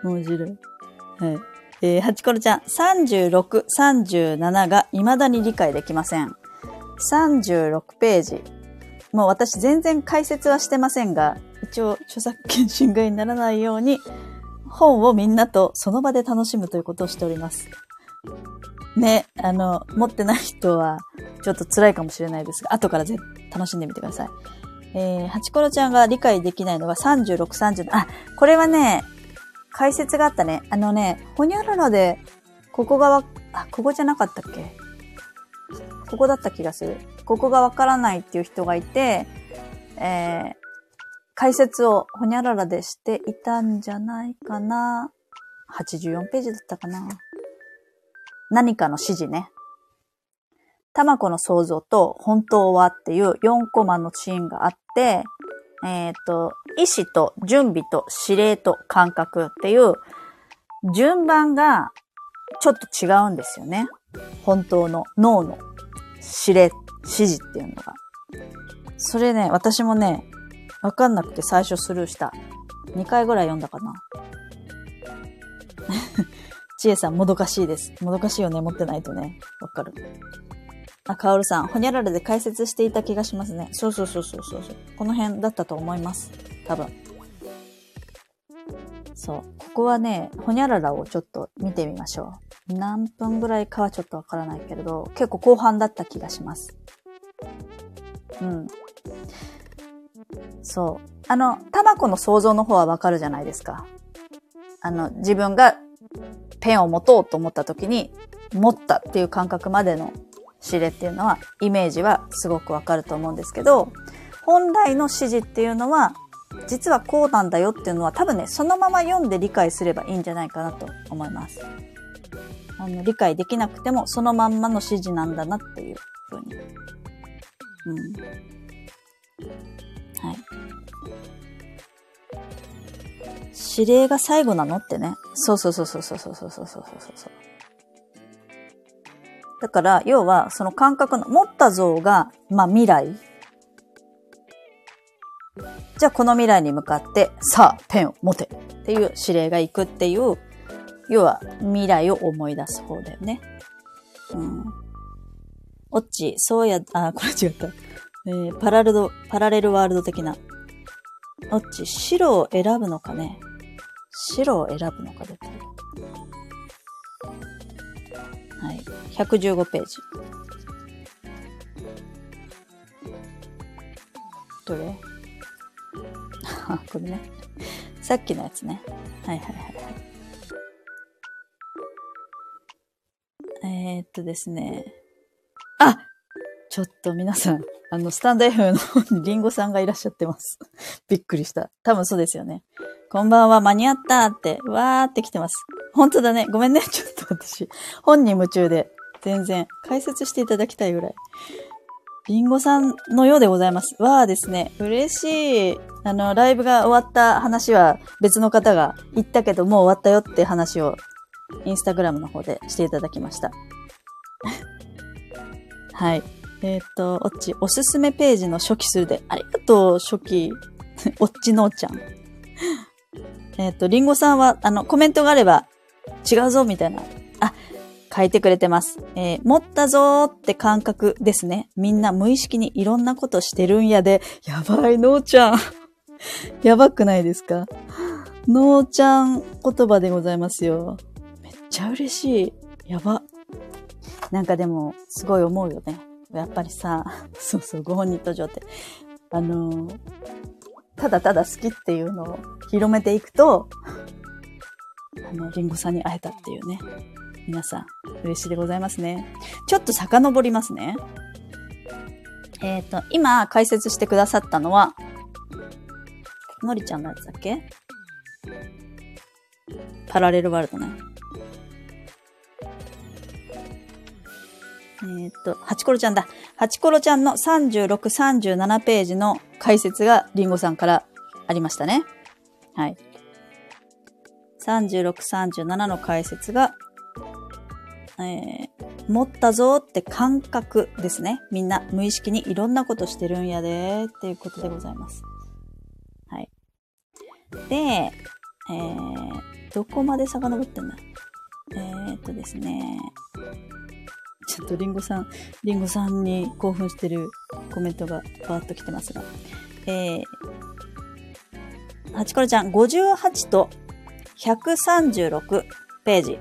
面白い。はい。えー、ハチコロちゃん、36、37が未だに理解できません。36ページ。もう私全然解説はしてませんが、一応著作権侵害にならないように、本をみんなとその場で楽しむということをしております。ね、あの、持ってない人はちょっと辛いかもしれないですが、後からぜ楽しんでみてください。えー、ハチコロちゃんが理解できないのが36、37。あ、これはね、解説があったね。あのね、ほにゃららで、ここがわ、あ、ここじゃなかったっけ？ここだった気がする。ここがわからないっていう人がいて、えー、解説をほにゃららでしていたんじゃないかな。84ページだったかな。何かの指示ね。タマコの想像と本当はっていう4コマのシーンがあって、えっ、ー、と、意志と準備と指令と感覚っていう順番がちょっと違うんですよね。本当の脳の指令、指示っていうのが。それね、私もね、わかんなくて最初スルーした。2回ぐらい読んだかな。<laughs> ちえさん、もどかしいです。もどかしいよね、持ってないとね。わかる。あ、かおるさん、ほにゃららで解説していた気がしますね。そうそうそうそうそう。この辺だったと思います。多分。そう。ここはね、ほにゃららをちょっと見てみましょう。何分ぐらいかはちょっとわからないけれど、結構後半だった気がします。うん。そう。あの、タバコの想像の方はわかるじゃないですか。あの、自分がペンを持とうと思った時に、持ったっていう感覚までの指令っていうのは、イメージはすごくわかると思うんですけど、本来の指示っていうのは、実はこうなんだよっていうのは多分ね、そのまま読んで理解すればいいんじゃないかなと思います。あの、理解できなくても、そのまんまの指示なんだなっていうふうに。うん。はい。指令が最後なのってね。そうそうそうそうそうそうそうそうそうそう。だから、要は、その感覚の、持った像が、まあ未来。じゃあこの未来に向かって、さあ、ペンを持てっていう指令が行くっていう、要は未来を思い出す方だよね。うん。オッチ、そうや、あ、これ違った。えー、パラレル、パラレルワールド的な。オッチ、白を選ぶのかね白を選ぶのか出てる。はい。115ページ。どれ、<laughs> これね。さっきのやつね。はいはいはいはい。えー、っとですね。あちょっと皆さん、あの、スタンド F の方にリンゴさんがいらっしゃってます。<laughs> びっくりした。多分そうですよね。こんばんは、間に合ったって、わーって来てます。本当だね。ごめんね。ちょっと私、本に夢中で、全然、解説していただきたいぐらい。リンゴさんのようでございます。わーですね。嬉しい。あの、ライブが終わった話は別の方が言ったけどもう終わったよって話をインスタグラムの方でしていただきました。<laughs> はい。えっ、ー、と、おっち、おすすめページの初期数で、ありがとう、初期。<laughs> おっちのーちゃん。<laughs> えっと、りんごさんは、あの、コメントがあれば、違うぞ、みたいな。書いてくれてます。えー、持ったぞーって感覚ですね。みんな無意識にいろんなことしてるんやで。やばい、のーちゃん。<laughs> やばくないですか？のーちゃん言葉でございますよ。めっちゃ嬉しい。やば。なんかでも、すごい思うよね。やっぱりさ、<laughs> そうそう、ご本人登場って。あのー、ただただ好きっていうのを広めていくと、あの、リンゴさんに会えたっていうね。皆さん、嬉しいでございますね。ちょっと遡りますね。えっ、ー、と、今解説してくださったのは、のりちゃんのやつだっけ？パラレルワールドね。えっ、ー、と、ハチコロちゃんだ。ハチコロちゃんの36、37ページの解説がリンゴさんからありましたね。はい。36、37の解説が、えー、持ったぞって感覚ですね。みんな無意識にいろんなことしてるんやでっていうことでございます。はい。で、えー、どこまで遡ってんだ？えー、っとですね、ちょっとリンゴさん、リンゴさんに興奮してるコメントがバーッと来てますが。えー、はちころちゃん、58と136ページ。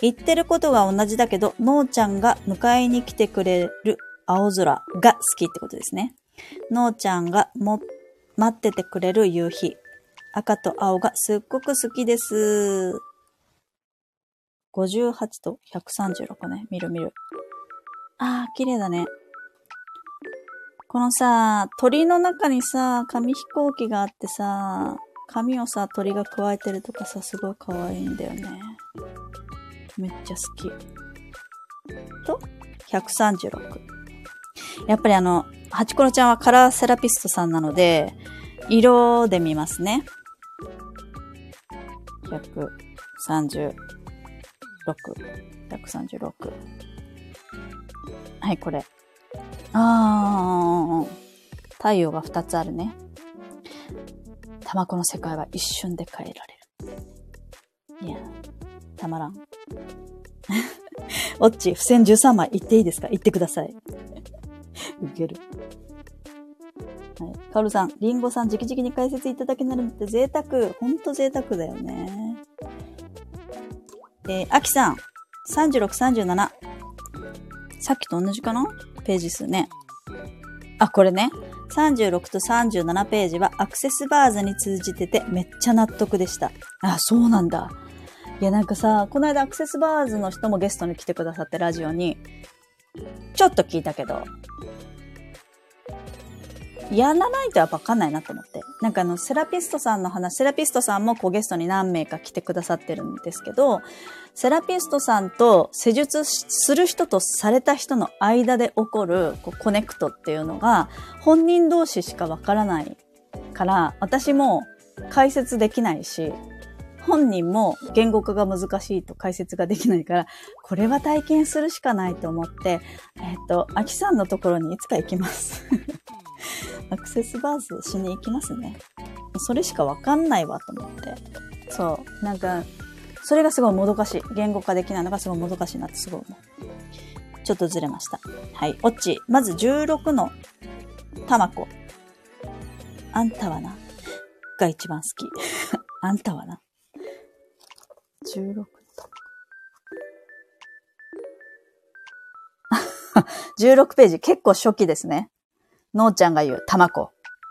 言ってることが同じだけど、のーちゃんが迎えに来てくれる青空が好きってことですね。のーちゃんがも、待っててくれる夕日。赤と青がすっごく好きです。58と136ね。見る見る。あー、綺麗だね。このさ、鳥の中にさ、紙飛行機があってさ、紙をさ、鳥が加えてるとかさ、すごい可愛いんだよね。めっちゃ好き。と、136。やっぱりあの、ハチコロちゃんはカラーセラピストさんなので、色で見ますね。136。136。はい、これ。あー、太陽が2つあるね。卵の世界は一瞬で変えられる。いや、たまらん。<laughs> オッチ、付箋13枚言っていいですか？言ってください。<laughs> ウケる。はい。カオルさん、リンゴさん、直々に解説いただけなるのって贅沢。ほんと贅沢だよね。えー、アキさん、36、37。さっきと同じかな？ページ数ね。あ、これね。36と37ページはアクセスバーズに通じててめっちゃ納得でした。あ、そうなんだ。いや、なんかさ、この間アクセスバーズの人もゲストに来てくださってラジオに、ちょっと聞いたけど、やらないとやっぱわかんないなと思って。なんかあの、セラピストさんの話、セラピストさんもこうゲストに何名か来てくださってるんですけど、セラピストさんと施術する人とされた人の間で起こるこうコネクトっていうのが本人同士しかわからないから、私も解説できないし、本人も言語化が難しいと解説ができないから、これは体験するしかないと思って、えっ、と、アキさんのところにいつか行きます。<laughs> アクセスバーズしに行きますね。それしかわかんないわと思って。そう。なんか、それがすごいもどかしい。言語化できないのがすごいもどかしいなってすごい思う。ちょっとずれました。はい。オッチ。まず16のタマコ。あんたはな。が一番好き。<laughs> あんたはな。16のタマコ。<laughs> 16ページ。結構初期ですね。のーちゃんが言う、たまこ。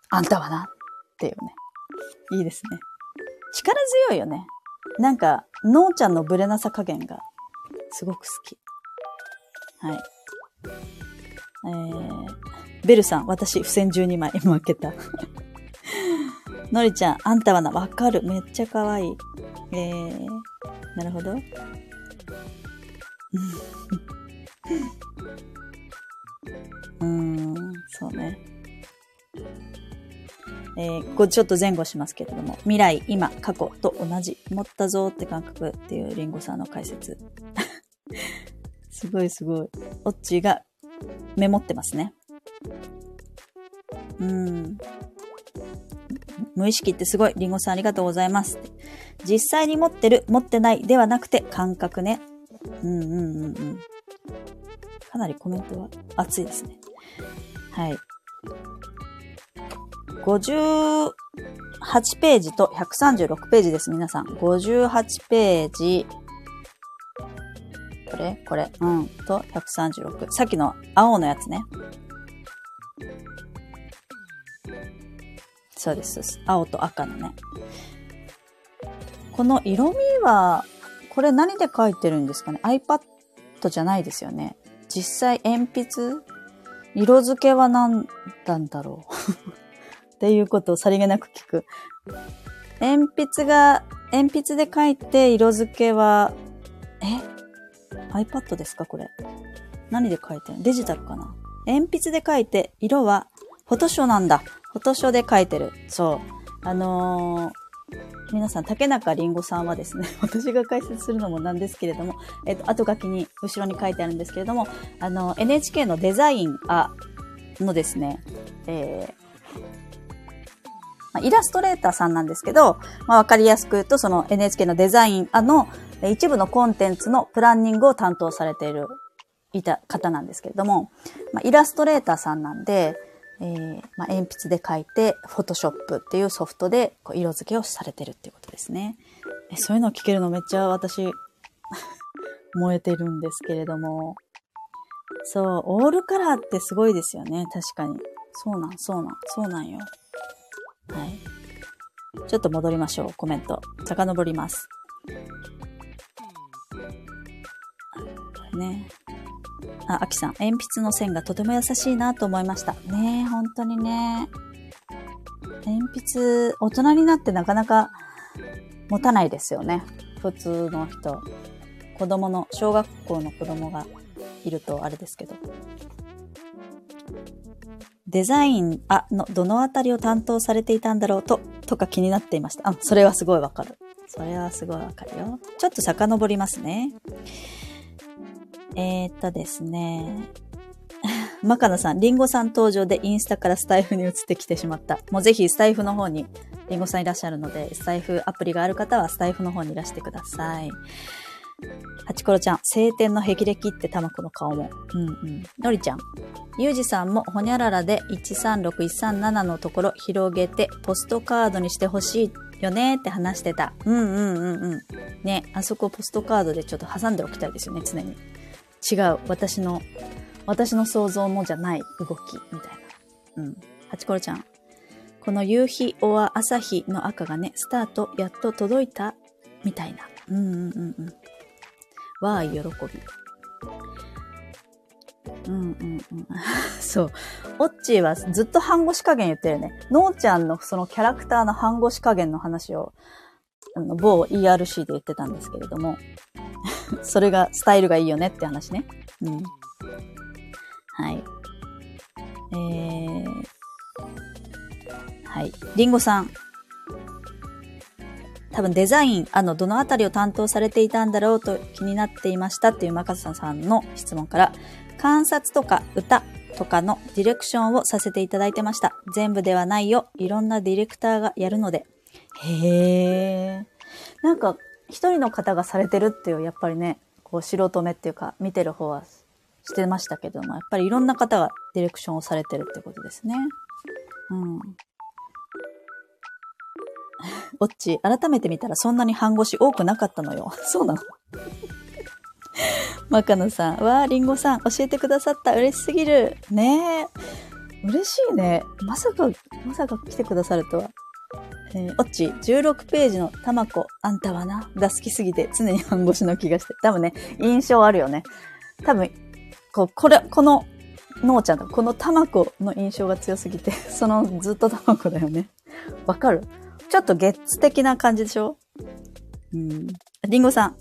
あんたはな。っていうね。いいですね。力強いよね。なんか、のーちゃんのブレなさ加減が、すごく好き。はい。えー、ベルさん、私、付箋12枚負けた。<laughs> のりちゃん、あんたはな、わかる。めっちゃ可愛い。えー、なるほど。うーん、そうね。えー、こちょっと前後しますけれども、未来、今、過去と同じ、持ったぞって感覚っていうリンゴさんの解説。<laughs> すごいすごい。オッチーがメモってますね。うん。無意識ってすごい。リンゴさんありがとうございます。実際に持ってる、持ってないではなくて感覚ね。うんうんうんうん。かなりコメントは熱いですね。はい。58ページと136ページです、皆さん。58ページ。これ？これ。うん。と、136。さっきの青のやつね。そうです、青と赤のね。この色味は、これ何で書いてるんですかね ?iPad じゃないですよね。実際鉛筆色付けは何なんだろう？<laughs> っていうことをさりげなく聞く。鉛筆が、鉛筆で書いて色付けは、え ?iPad ですかこれ？何で書いてる？デジタルかな？鉛筆で書いて、色は、フォトショーなんだ。フォトショーで書いてる。そう。あのー、皆さん、竹中りんごさんはですね、<laughs> 私が解説するのもなんですけれども、えっと、後書きに、後ろに書いてあるんですけれども、あの、NHK のデザインあのですね、えー、イラストレーターさんなんですけど、まあ、わかりやすく言うと、その NHK のデザインあの一部のコンテンツのプランニングを担当されている、いた方なんですけれども、まあ、イラストレーターさんなんで、えー、まあ、鉛筆で書いて、フォトショップっていうソフトでこう色付けをされてるっていうことですね。えそういうのを聞けるのめっちゃ私、<laughs> 燃えてるんですけれども。そう、オールカラーってすごいですよね。確かに。そうなん、そうなん、そうなんよ。はい。ちょっと戻りましょう、コメント。遡ります。ね。あ、あきさん、鉛筆の線がとても優しいなと思いました。ねえ、本当にね。鉛筆、大人になってなかなか持たないですよね。普通の人。子供の、小学校の子供がいるとあれですけど。デザイン、あ、の、どのあたりを担当されていたんだろうと、とか気になっていました。あ、それはすごいわかる。それはすごいわかるよ。ちょっと遡りますね。えー、っとですね。<laughs> マカナさん、リンゴさん登場でインスタからスタイフに移ってきてしまった。もうぜひスタイフの方にリンゴさんいらっしゃるので、スタイフアプリがある方はスタイフの方にいらしてください。ハチコロちゃん、晴天の霹靂ってタマコの顔も。うんうん。のりちゃん、ゆうじさんもほにゃららで136137のところ広げてポストカードにしてほしいよねって話してた。うんうんうんうん。ね、あそこポストカードでちょっと挟んでおきたいですよね、常に。違う。私の、私の想像のじゃない動き、みたいな。うん。ハチコロちゃん。この夕日おは朝日の赤がね、スタート、やっと届いた、みたいな。うんうんうんうん。わーい、喜び。うんうんうん。<laughs> そう。オッチーはずっと半腰加減言ってるね。のーちゃんのそのキャラクターの半腰加減の話を、あの、某 ERC で言ってたんですけれども、<laughs> それが、スタイルがいいよねって話ね。うん。はい。えー、はい。リンゴさん。多分デザイン、あの、どのあたりを担当されていたんだろうと気になっていましたっていうマカサさんの質問から、観察とか歌とかのディレクションをさせていただいてました。全部ではないよ。いろんなディレクターがやるので。へー。なんか、一人の方がされてるっていう、やっぱりね、こう素人目っていうか、見てる方はしてましたけども、やっぱりいろんな方がディレクションをされてるってことですね。うん。オッチ、改めて見たらそんなに半腰多くなかったのよ。<laughs> そうなのマカノさん、わー、リンゴさん、教えてくださった。嬉しすぎる。ねえ。嬉しいね。まさか、まさか来てくださるとは。えー、オッチ、16ページのたまこ、あんたはな、が好きすぎて常に半腰の気がして。多分ね、印象あるよね。多分、こう、これ、この、のーちゃんとこのたまこの印象が強すぎて、<laughs> そのずっとたまこだよね。わかる？ちょっとゲッツ的な感じでしょ？うん。リンゴさん、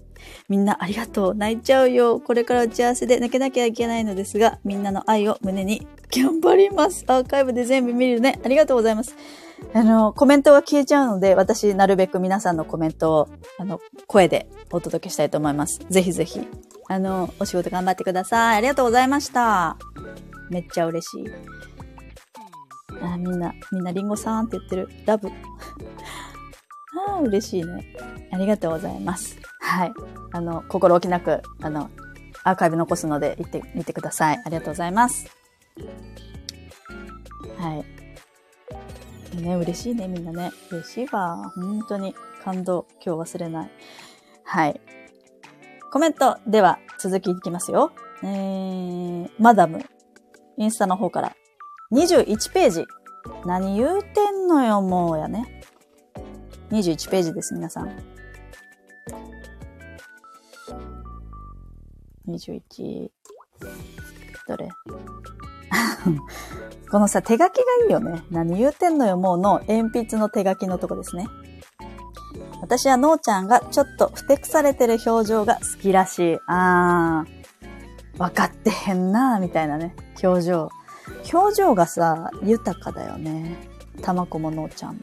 みんなありがとう。泣いちゃうよ。これから打ち合わせで泣けなきゃいけないのですが、みんなの愛を胸に頑張ります。アーカイブで全部見るね。ありがとうございます。あの、コメントが消えちゃうので、私、なるべく皆さんのコメントを、あの、声でお届けしたいと思います。ぜひぜひ、あの、お仕事頑張ってください。ありがとうございました。めっちゃ嬉しい。あ、みんな、みんなリンゴさんって言ってる。ラブ。<laughs> ああ、嬉しいね。ありがとうございます。はい。あの、心置きなく、あの、アーカイブ残すので、行ってみてください。ありがとうございます。はい。ね、嬉しいね、みんなね。嬉しいわ。本当に感動。今日忘れない。はい。コメントでは続きいきますよ。えー、マダム。インスタの方から。21ページ。何言うてんのよ、もうやね。21ページです、皆さん。21。どれ？<laughs> このさ、手書きがいいよね。何言うてんのよ、もうの鉛筆の手書きのとこですね。私はのーちゃんがちょっとふてくされてる表情が好きらしい。あー、わかってへんなー、みたいなね、表情。表情がさ、豊かだよね。たまこものーちゃんも。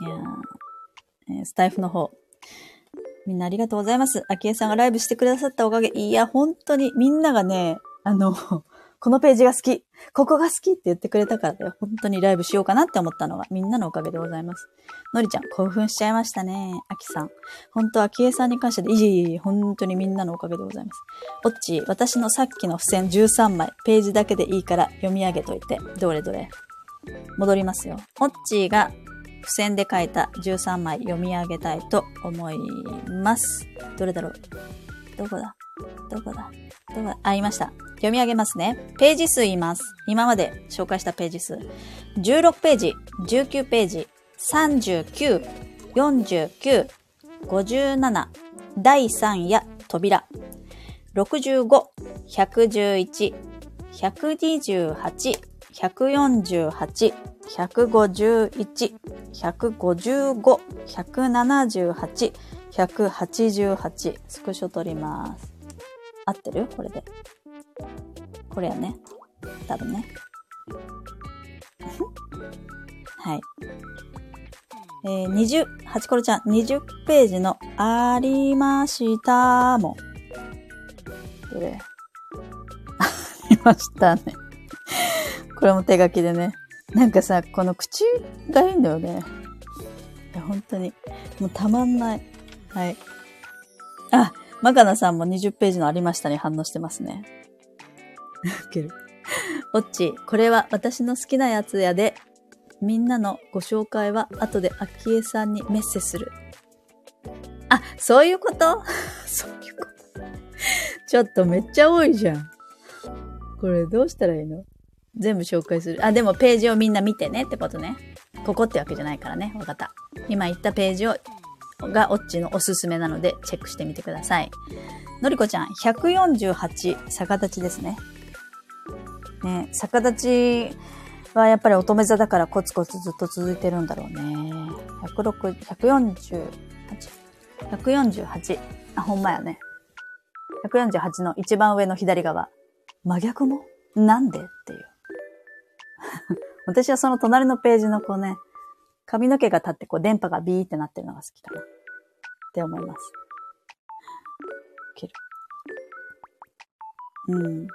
いやー、えー、スタイフの方。みんなありがとうございます。あきえさんがライブしてくださったおかげ。いや、本当にみんながね、あの、<laughs> このページが好き。ここが好きって言ってくれたからだよ。本当にライブしようかなって思ったのがみんなのおかげでございます。のりちゃん、興奮しちゃいましたね。あきさん。本当はきえさんに関してで、いえいえ、本当にみんなのおかげでございます。おっち、私のさっきの付箋13枚、ページだけでいいから読み上げといて。どれどれ。戻りますよ。おっちが付箋で書いた13枚読み上げたいと思います。どれだろう？どこだ？どこだ？どこだ？あ、いました。読み上げますね。ページ数言います。今まで紹介したページ数。16ページ、19ページ、39、49、57、第3夜、扉。65、111、128、148、151、155、178、188。スクショ取ります。合ってる？これで。これやね。多分ね。<laughs> はい。えー、20、ハチコロちゃん、20ページのありましたも。どれ <laughs> ありましたね。これも手書きでね。なんかさ、この口がいいんだよね。いや、本当に。もうたまんない。はい。あ、マカナさんも20ページのありましたに反応してますね。ウケる。オッチ、これは私の好きなやつやで、みんなのご紹介は後でアキエさんにメッセする。あ、そういうこと？<laughs> そういうこと。ちょっとめっちゃ多いじゃん。これどうしたらいいの？全部紹介する。あ、でもページをみんな見てねってことね。ここってわけじゃないからね。わかった。今言ったページを、がオッチのおすすめなのでチェックしてみてください。のりこちゃん、148逆立ちですね。ね、逆立ちはやっぱり乙女座だからコツコツずっと続いてるんだろうね。106、148。148。あ、ほんまやね。148の一番上の左側。真逆も？なんで？っていう。<laughs> 私はその隣のページのこうね、髪の毛が立ってこう電波がビーってなってるのが好きかな。って思います。うん。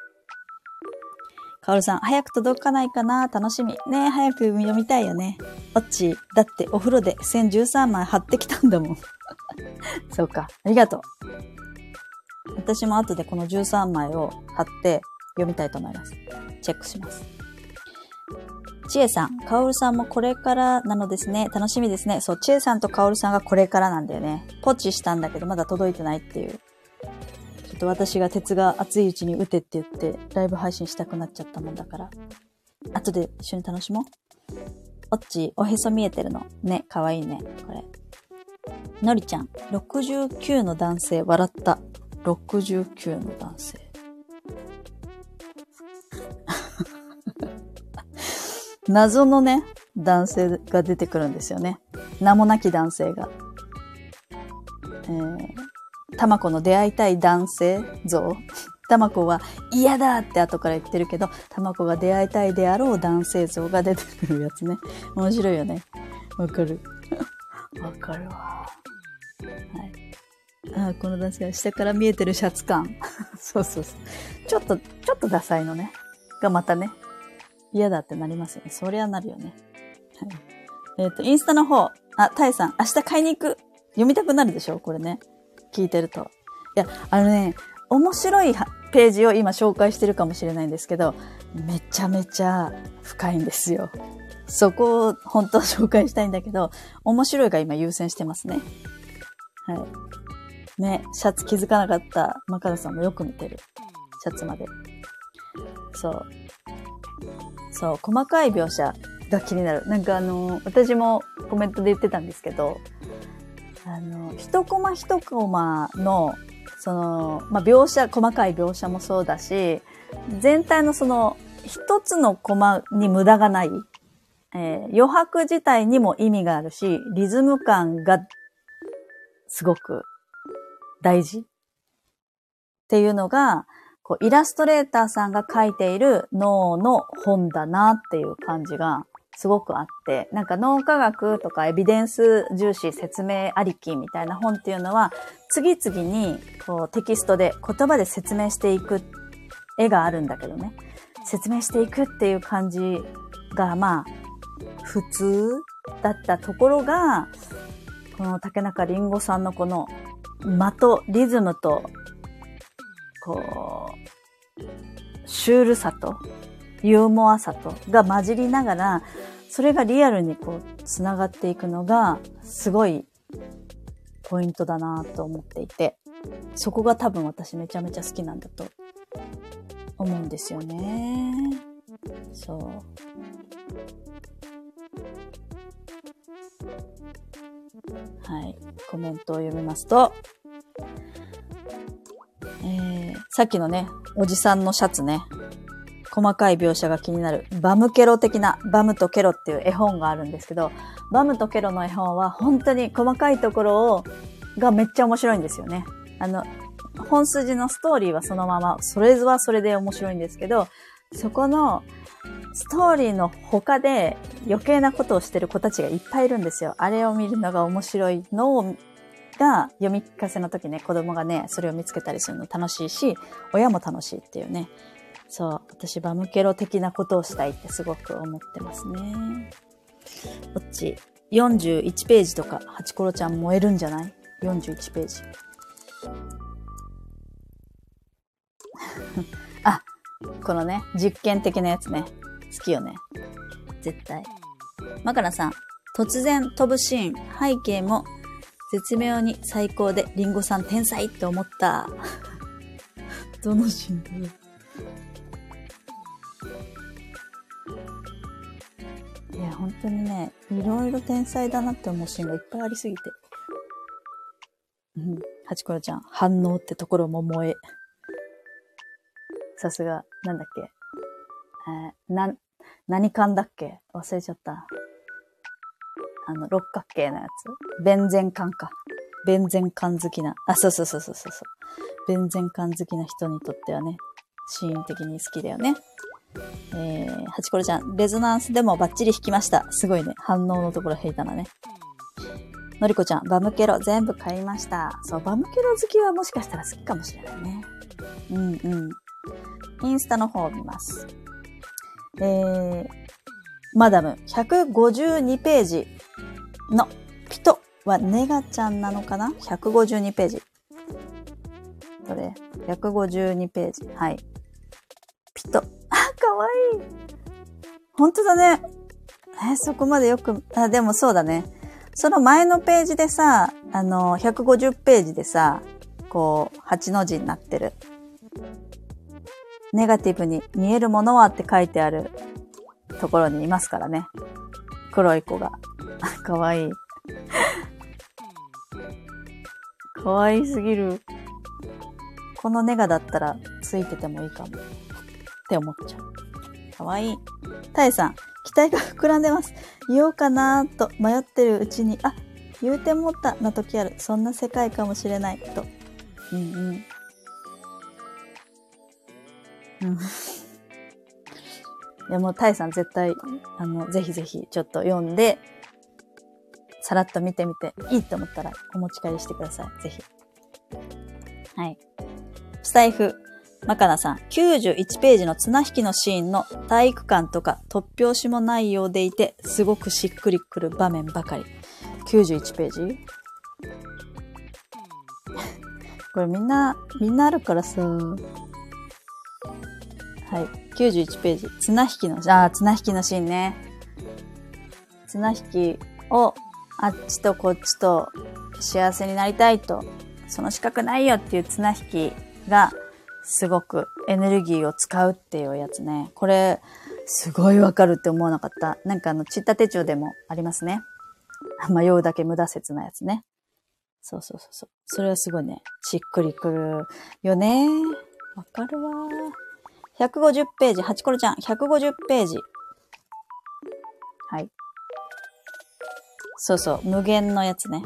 かおるさん、早く届かないかな？楽しみ。ねえ、早く読みたいよね。オッチ、だってお風呂で1013枚貼ってきたんだもん。<laughs> そうか。ありがとう。私も後でこの13枚を貼って読みたいと思います。チェックします。ちえさん、かおるさんもこれからなのですね。楽しみですね。そう、ちえさんとかおるさんがこれからなんだよね。ポチしたんだけどまだ届いてないっていう。ちょっと私が鉄が熱いうちに打てって言って、ライブ配信したくなっちゃったもんだから。後で一緒に楽しもう。おっち、おへそ見えてるの？ね、かわいいね。これ。のりちゃん、69の男性、笑った。69の男性。謎のね、男性が出てくるんですよね。名もなき男性が。えー、たまこの出会いたい男性像。たまこは嫌だって後から言ってるけど、たまこが出会いたいであろう男性像が出てくるやつね。<laughs> 面白いよね。わかる。<laughs> わかるわ。はい。あこの男性は下から見えてるシャツ感。<laughs> そうそうそう。ちょっと、ちょっとダサいのね。がまたね、嫌だってなりますよね。そりゃなるよね。はい。えっ、と、インスタの方、あ、タイさん、明日買いに行く。読みたくなるでしょ？これね。聞いてると。いや、あのね、面白いページを今紹介してるかもしれないんですけど、めちゃめちゃ深いんですよ。そこを本当は紹介したいんだけど、面白いが今優先してますね。はい。ね、シャツ気づかなかったマカロさんもよく見てる。シャツまで。そう。そう、細かい描写が気になる。なんかあの、私もコメントで言ってたんですけど、あの、一コマ一コマの、その、まあ、描写、細かい描写もそうだし、全体のその、一つのコマに無駄がない。えー余白自体にも意味があるし、リズム感がすごく大事っていうのが、こうイラストレーターさんが書いている脳の本だなっていう感じがすごくあって、なんか脳科学とかエビデンス重視説明ありきみたいな本っていうのは、次々にこうテキストで言葉で説明していく絵があるんだけどね。説明していくっていう感じが、まあ、普通だったところが、この竹中りんごさんのこの間とリズムと、こう、シュールさと、ユーモアさとが混じりながら、それがリアルにこう、つながっていくのが、すごい、ポイントだなと思っていて。そこが多分私めちゃめちゃ好きなんだと思うんですよね。そう。はい。コメントを読みますと、えー、さっきのね、おじさんのシャツね、細かい描写が気になる、バムケロ的な、バムとケロっていう絵本があるんですけど、バムとケロの絵本は本当に細かいところを、がめっちゃ面白いんですよね。あの、本筋のストーリーはそのまま、それはそれで面白いんですけど、そこのストーリーの他で余計なことをしてる子たちがいっぱいいるんですよ。あれを見るのが面白いのをが読み聞かせの時ね、子供がね、それを見つけたりするの楽しいし、親も楽しいっていうね。そう、私バムケロ的なことをしたいってすごく思ってますね。こっち、41ページとか、ハチコロちゃん燃えるんじゃない ?41 ページ。<laughs> あ、このね、実験的なやつね。好きよね。絶対。マカラさん、突然飛ぶシーン、背景も絶妙に最高で、リンゴさん天才って思った。<laughs> どのシーンだいや、本当にね、いろいろ天才だなって思うシーンがいっぱいありすぎて。うん。ハチコロちゃん、反応ってところも萌え。さすが、なんだっけ？えー、な、何缶だっけ？忘れちゃった。あの、六角形のやつ。ベンゼン缶か。ベンゼン缶好きな。あ、そうそうそうそうそう。ベンゼン缶好きな人にとってはね、シーン的に好きだよね。えー、ハチコロちゃん、レゾナンスでもバッチリ弾きました。すごいね。反応のところ弾いたのね。のりこちゃん、バムケロ全部買いました。そう、バムケロ好きはもしかしたら好きかもしれないね。うんうん。インスタの方を見ます。えー、マダム、152ページのピトはネガちゃんなのかな ?152 ページ。どれ ?152 ページ。はい。ピト。あ、かわいい。ほんとだね。えそこまでよく、あ、でもそうだね。その前のページでさ、あの、150ページでさ、こう、8の字になってる。ネガティブに見えるものはって書いてあるところにいますからね。黒い子が。かわいい。かわいすぎる。このネガだったらついててもいいかも。って思っちゃう。かわいい。タエさん、期待が膨らんでます。言おうかなーと迷ってるうちに、あ、言うてもったな時ある。そんな世界かもしれない。と。うんうん。うん。でもう、タイさん絶対、あの、ぜひぜひちょっと読んで、さらっと見てみて、いいと思ったらお持ち帰りしてください。ぜひ。はい。スタイフ、マカナさん、91ページの綱引きのシーンの体育館とか突拍子もないようでいて、すごくしっくりくる場面ばかり。91ページ？<laughs> これみんな、みんなあるからさ、はい。91ページ。綱引きの、ああ、綱引きのシーンね。綱引きをあっちとこっちと幸せになりたいと、その資格ないよっていう綱引きがすごくエネルギーを使うっていうやつね。これ、すごいわかるって思わなかった。なんかあの、ちった手帳でもありますね。迷うだけ無駄説なやつね。そうそうそうそう。それはすごいね、しっくりくるよね。わかるわ150ページ、ハチコロちゃん、150ページ。はい。そうそう、無限のやつね。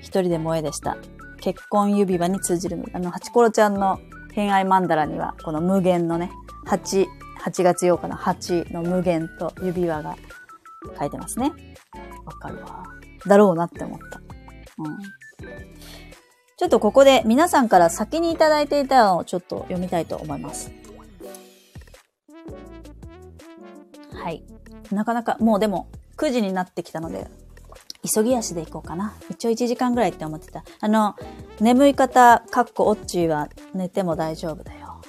一人で萌えでした。結婚指輪に通じる、あの、ハチコロちゃんの偏愛マンダラには、この無限のね、8、8月8日の8の無限と指輪が書いてますね。わかるわ。だろうなって思った。うん。ちょっとここで皆さんから先にいただいていたのをちょっと読みたいと思います。はい。なかなか、もうでも、9時になってきたので、急ぎ足で行こうかな。一応1時間ぐらいって思ってた。あの、眠い方、かっこオッチーは寝ても大丈夫だよ。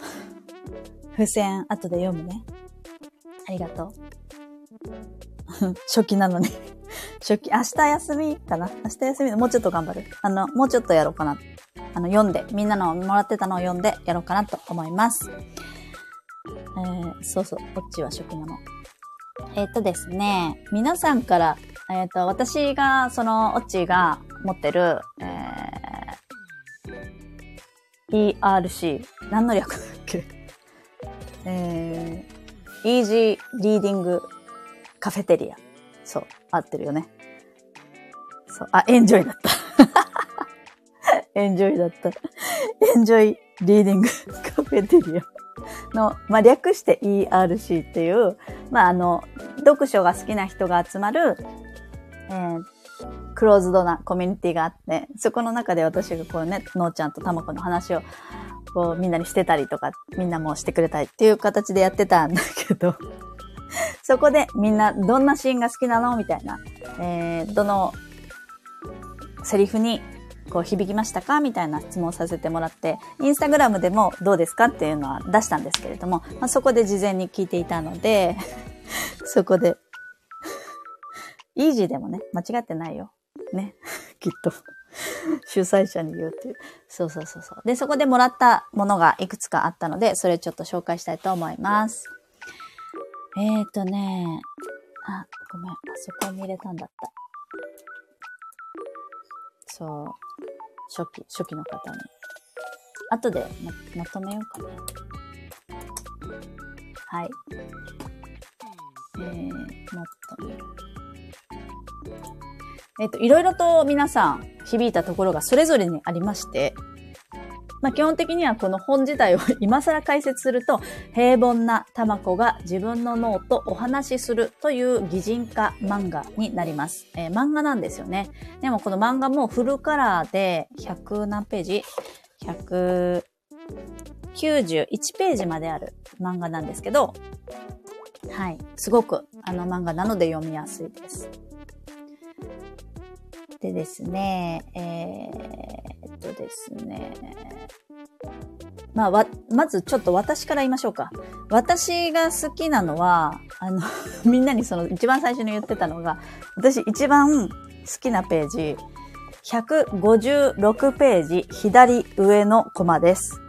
<laughs> 付箋、後で読むね。ありがとう。<laughs> 初期なのに <laughs> 初期、明日休みかな明日休みもうちょっと頑張る。あの、もうちょっとやろうかな。あの、読んで、みんなのもらってたのを読んでやろうかなと思います。えー、そうそう、こっちは初期なの。えっ、ー、とですね、皆さんから、えっ、ー、と、私が、その、オッチーが持ってる、えー、ERC、何の略だっけ？えー、Easy Reading カフェテリア。そう、合ってるよね。そう、あ、エンジョイだった。<laughs> エンジョイだった。エンジョイリーディングカフェテリア。の、まあ、略して ERC っていう、まあ、あの、読書が好きな人が集まる、えー、クローズドなコミュニティがあって、そこの中で私がこうね、のーちゃんとたまこの話を、こう、みんなにしてたりとか、みんなもしてくれたりっていう形でやってたんだけど、<laughs> そこでみんなどんなシーンが好きなの？みたいな、えー、どのセリフにこう響きましたか？みたいな質問させてもらって、インスタグラムでもどうですか？っていうのは出したんですけれども、まあ、そこで事前に聞いていたので、<laughs> そこで、イージーでもね、間違ってないよ。ね。<laughs> きっと。主催者に言うっていう。そうそうそうそう。で、そこでもらったものがいくつかあったので、それちょっと紹介したいと思います。えーとね、あ、ごめん。あそこに入れたんだった。そう。初期、初期の方に。後でま、まとめようかな。はい。えー、もっと。えっ、と、いろいろと皆さん響いたところがそれぞれにありまして、まあ、基本的にはこの本自体を今更解説すると、平凡なタマコが自分の脳とお話しするという擬人化漫画になります。えー、漫画なんですよね。でもこの漫画もフルカラーで100何ページ ?191 ページまである漫画なんですけど、はい。すごくあの漫画なので読みやすいです。でですね、えー、っとですね、まあ、わ、まずちょっと私から言いましょうか。私が好きなのは、あの <laughs> みんなにその一番最初に言ってたのが、私一番好きなページ、156ページ左上のコマです。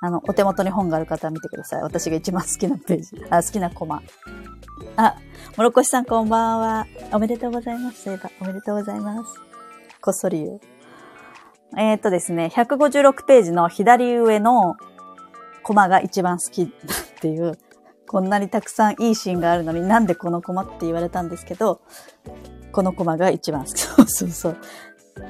あの、お手元に本がある方は見てください。私が一番好きなページ。あ、好きなコマ。あ、もろこしさんこんばんは。おめでとうございます。そういえば、おめでとうございます。こっそり言う。えー、っとですね、156ページの左上のコマが一番好きだっていう、こんなにたくさんいいシーンがあるのになんでこのコマって言われたんですけど、このコマが一番好き。<laughs> そうそうそう。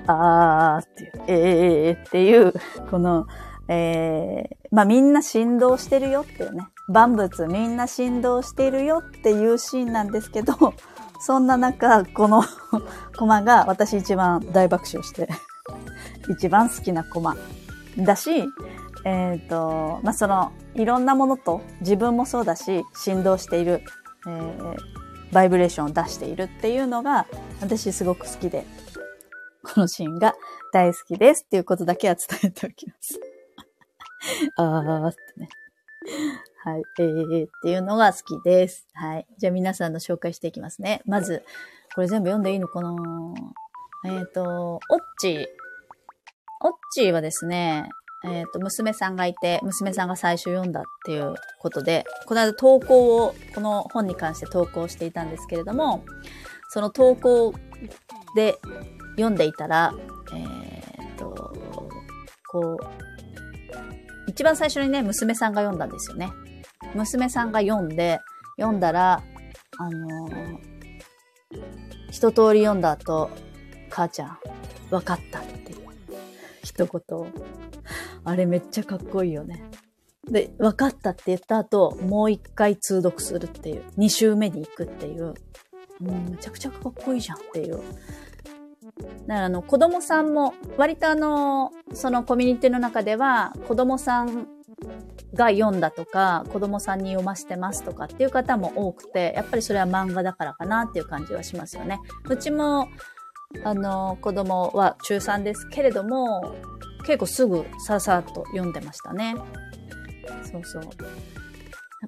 あーっていう、えーっていう、この、えー、まあみんな振動してるよっていうね。万物みんな振動しているよっていうシーンなんですけど、そんな中、この <laughs> コマが私一番大爆笑して <laughs> 一番好きなコマだし、えっ、ー、と、まあ、その、いろんなものと自分もそうだし、振動している、えー、バイブレーションを出しているっていうのが、私すごく好きで、このシーンが大好きですっていうことだけは伝えておきます。<laughs> あーってね。はい。えー、っていうのが好きです。はい。じゃあ皆さんの紹介していきますね。まず、これ全部読んでいいのかな？えっ、ー、と、オッチー。オッチーはですね、えっ、ー、と、娘さんがいて、娘さんが最初読んだっていうことで、この間投稿を、この本に関して投稿していたんですけれども、その投稿で読んでいたら、えっ、ー、と、こう、一番最初にね、娘さんが読んだんですよね。娘さんが読んで、読んだら、あのー、一通り読んだ後、母ちゃん、わかったっていう一言。あれめっちゃかっこいいよね。で、わかったって言った後、もう一回通読するっていう。二周目に行くっていう。もうめちゃくちゃかっこいいじゃんっていう。だからあの子供さんも、割とあの、そのコミュニティの中では子供さんが読んだとか、子供さんに読ませてますとかっていう方も多くて、やっぱりそれは漫画だからかなっていう感じはしますよね。うちも、あの、子供は中3ですけれども、結構すぐささっと読んでましたね。そうそう。やっ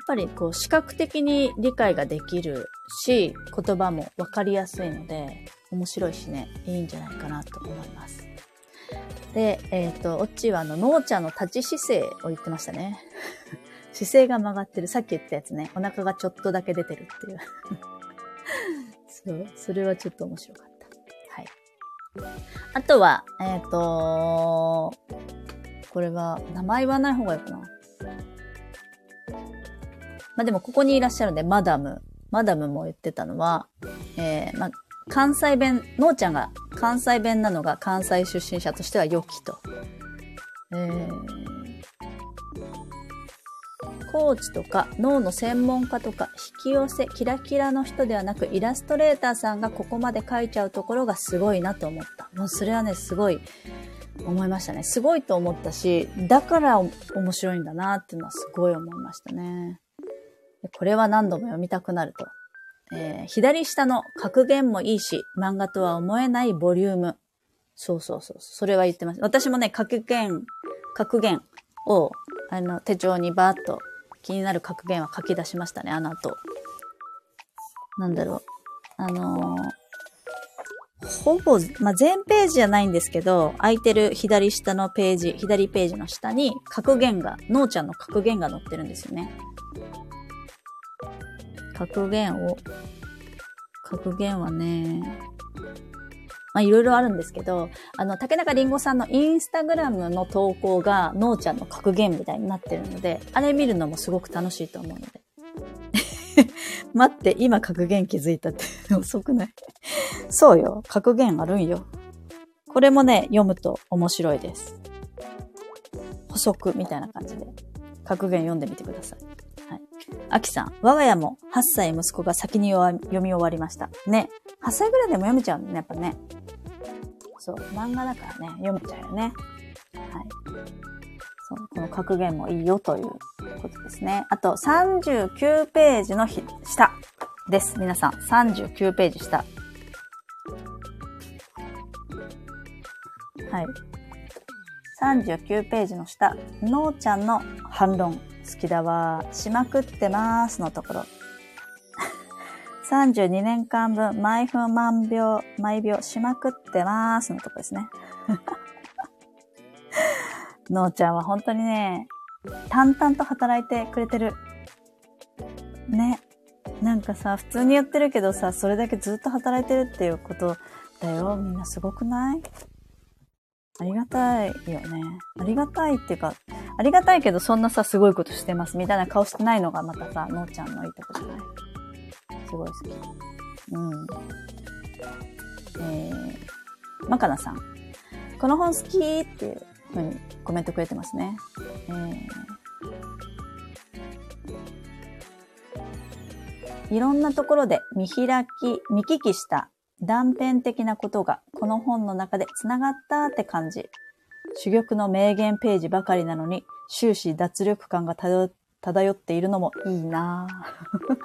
ぱりこう視覚的に理解ができるし、言葉もわかりやすいので、面白いしね、いいんじゃないかなと思います。で、えっ、ー、と、オッチーはあの、ノーちゃんの立ち姿勢を言ってましたね。<laughs> 姿勢が曲がってる。さっき言ったやつね。お腹がちょっとだけ出てるっていう。<laughs> そう。それはちょっと面白かった。はい。あとは、えっ、ー、とこれは、名前言わない方がいいかな。まあ、でもここにいらっしゃるんで、マダム。マダムも言ってたのは、えー、まあ、関西弁、のーちゃんが関西弁なのが関西出身者としては良きと。えー、コーチとか脳の専門家とか引き寄せキラキラの人ではなくイラストレーターさんがここまで描いちゃうところがすごいなと思った。もうそれはね、すごい思いましたね。すごいと思ったし、だから面白いんだなっていうのはすごい思いましたね。これは何度も読みたくなると。えー、左下の格言もいいし、漫画とは思えないボリューム。そうそうそう。それは言ってます。私もね、格言、格言を、あの、手帳にバーッと気になる格言は書き出しましたね、あの後。なんだろう。あのー、ほぼ、まあ、全ページじゃないんですけど、空いてる左下のページ、左ページの下に格言が、のーちゃんの格言が載ってるんですよね。格言を、格言はね、まあ、いろいろあるんですけど、あの、竹中りんごさんのインスタグラムの投稿が、のーちゃんの格言みたいになってるので、あれ見るのもすごく楽しいと思うので。<laughs> 待って、今格言気づいたって遅くない？そうよ。格言あるんよ。これもね、読むと面白いです。補足みたいな感じで、格言読んでみてください。はい。あきさん、我が家も8歳息子が先に読み終わりました。ね。8歳ぐらいでも読めちゃうんだね、やっぱね。そう、漫画だからね、読めちゃうよね。はい。そう、この格言もいいよということですね。あと、39ページの下です。皆さん、39ページ下。はい。39ページの下、のーちゃんの反論。好きだわ。しまくってますのところ。<laughs> 32年間分、毎分万秒、毎秒しまくってますのとこですね。<laughs> のーちゃんは本当にね、淡々と働いてくれてる。ね。なんかさ、普通に言ってるけどさ、それだけずっと働いてるっていうことだよ。みんなすごくない？ありがたいよね。ありがたいっていうか、ありがたいけどそんなさ、すごいことしてますみたいな顔してないのがまたさ、のーちゃんのいいとこじゃない？すごい好き。うん。えー、マカナさん。この本好きっていうふうにコメントくれてますね。えー、いろんなところで見開き、見聞きした断片的なことがこの本の中で繋がったって感じ。珠玉の名言ページばかりなのに終始脱力感が漂っているのもいいなぁ。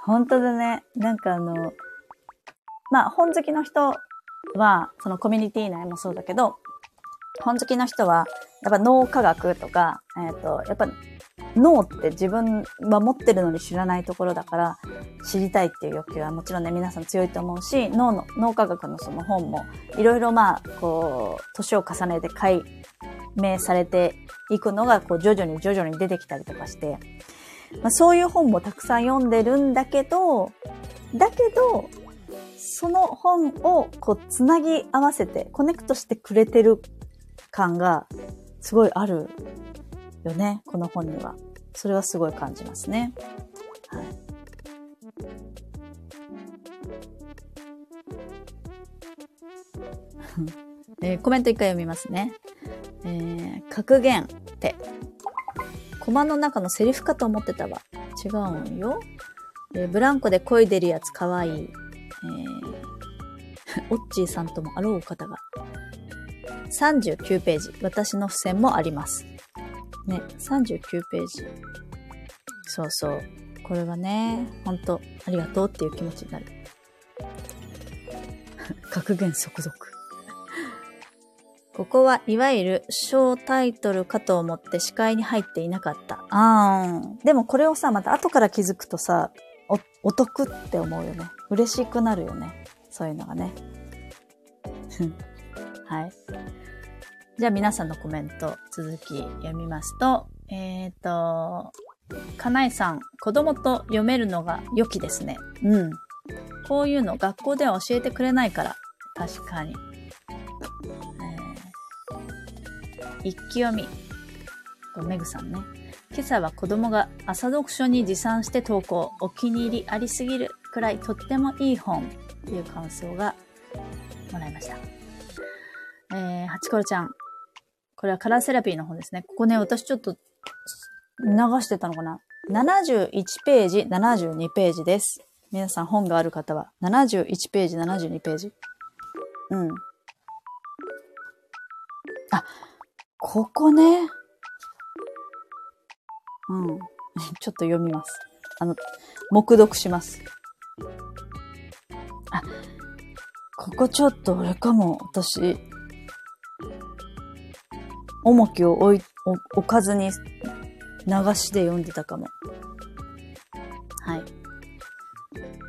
<laughs> 本当だね。なんかあの、まあ、本好きの人は、そのコミュニティ内もそうだけど、本好きの人は、やっぱ脳科学とか、えっ、ー、と、やっぱ脳って自分は持ってるのに知らないところだから、知りたいっていう欲求はもちろんね、皆さん強いと思うし、脳の、脳科学のその本も、いろいろまあ、こう、年を重ねて解明されていくのが、こう、徐々に徐々に出てきたりとかして、まあ、そういう本もたくさん読んでるんだけど、だけど、その本をこうつなぎ合わせてコネクトしてくれてる感がすごいある。よね、この本には。それはすごい感じますね。はい。<laughs> えー、コメント一回読みますね。えー、格言ってコマの中のセリフかと思ってたわ。違うんよ。えー、ブランコで漕いでるやつかわいい。えー、<laughs> オッチーさんともあろうお方が。39ページ。私の付箋もあります。ね、39ページ。そうそう。これがね、ほんと、ありがとうっていう気持ちになる。<laughs> 格言即読。<laughs> ここはいわゆる小タイトルかと思って視界に入っていなかった。あー。でもこれをさ、また後から気づくとさ、お、お得って思うよね。嬉しくなるよね。そういうのがね。<laughs> はい。じゃあ皆さんのコメント続き読みますと、えっ、ー、と、かなえさん、子供と読めるのが良きですね。うん。こういうの学校では教えてくれないから。確かに。えー、一気読み。これメグさんね。今朝は子供が朝読書に持参して投稿。お気に入りありすぎるくらいとってもいい本。という感想がもらいました。えー、ハチコロちゃん。これはカラーセラピーの本ですね。ここね、私ちょっと流してたのかな ?71 ページ、72ページです。皆さん本がある方は、71ページ、72ページ。うん。あ、ここね。うん。<laughs> ちょっと読みます。あの、黙読します。あ、ここちょっと俺かも、私、重きを置い、置かずに流しで読んでたかも。はい。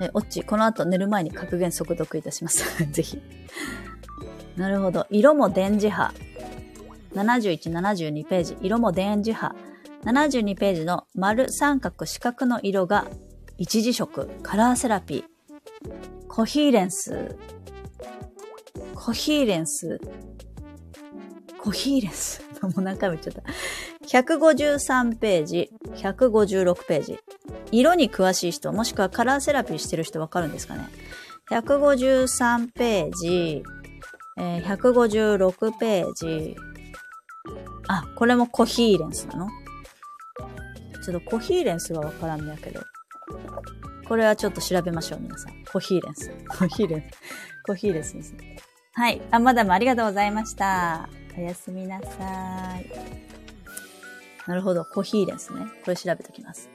え、オッチ、この後寝る前に格言速読いたします。<laughs> ぜひ。なるほど。色も電磁波。71、72ページ。色も電磁波。72ページの丸、三角、四角の色が一次色。カラーセラピー。コヒーレンス。コヒーレンス。コヒーレンス。もう何回も言っちゃった。153ページ、156ページ。色に詳しい人、もしくはカラーセラピーしてる人わかるんですかね ?153 ページ、えー、156ページ。あ、これもコヒーレンスなの？ちょっとコヒーレンスはわからんのやけど。これはちょっと調べましょう、皆さん。コヒーレンス。コヒーレンス。コヒーレンスですね。はい。あ、マダムありがとうございました。おやすみなさい。なるほど。コヒーレンスね。これ調べときます。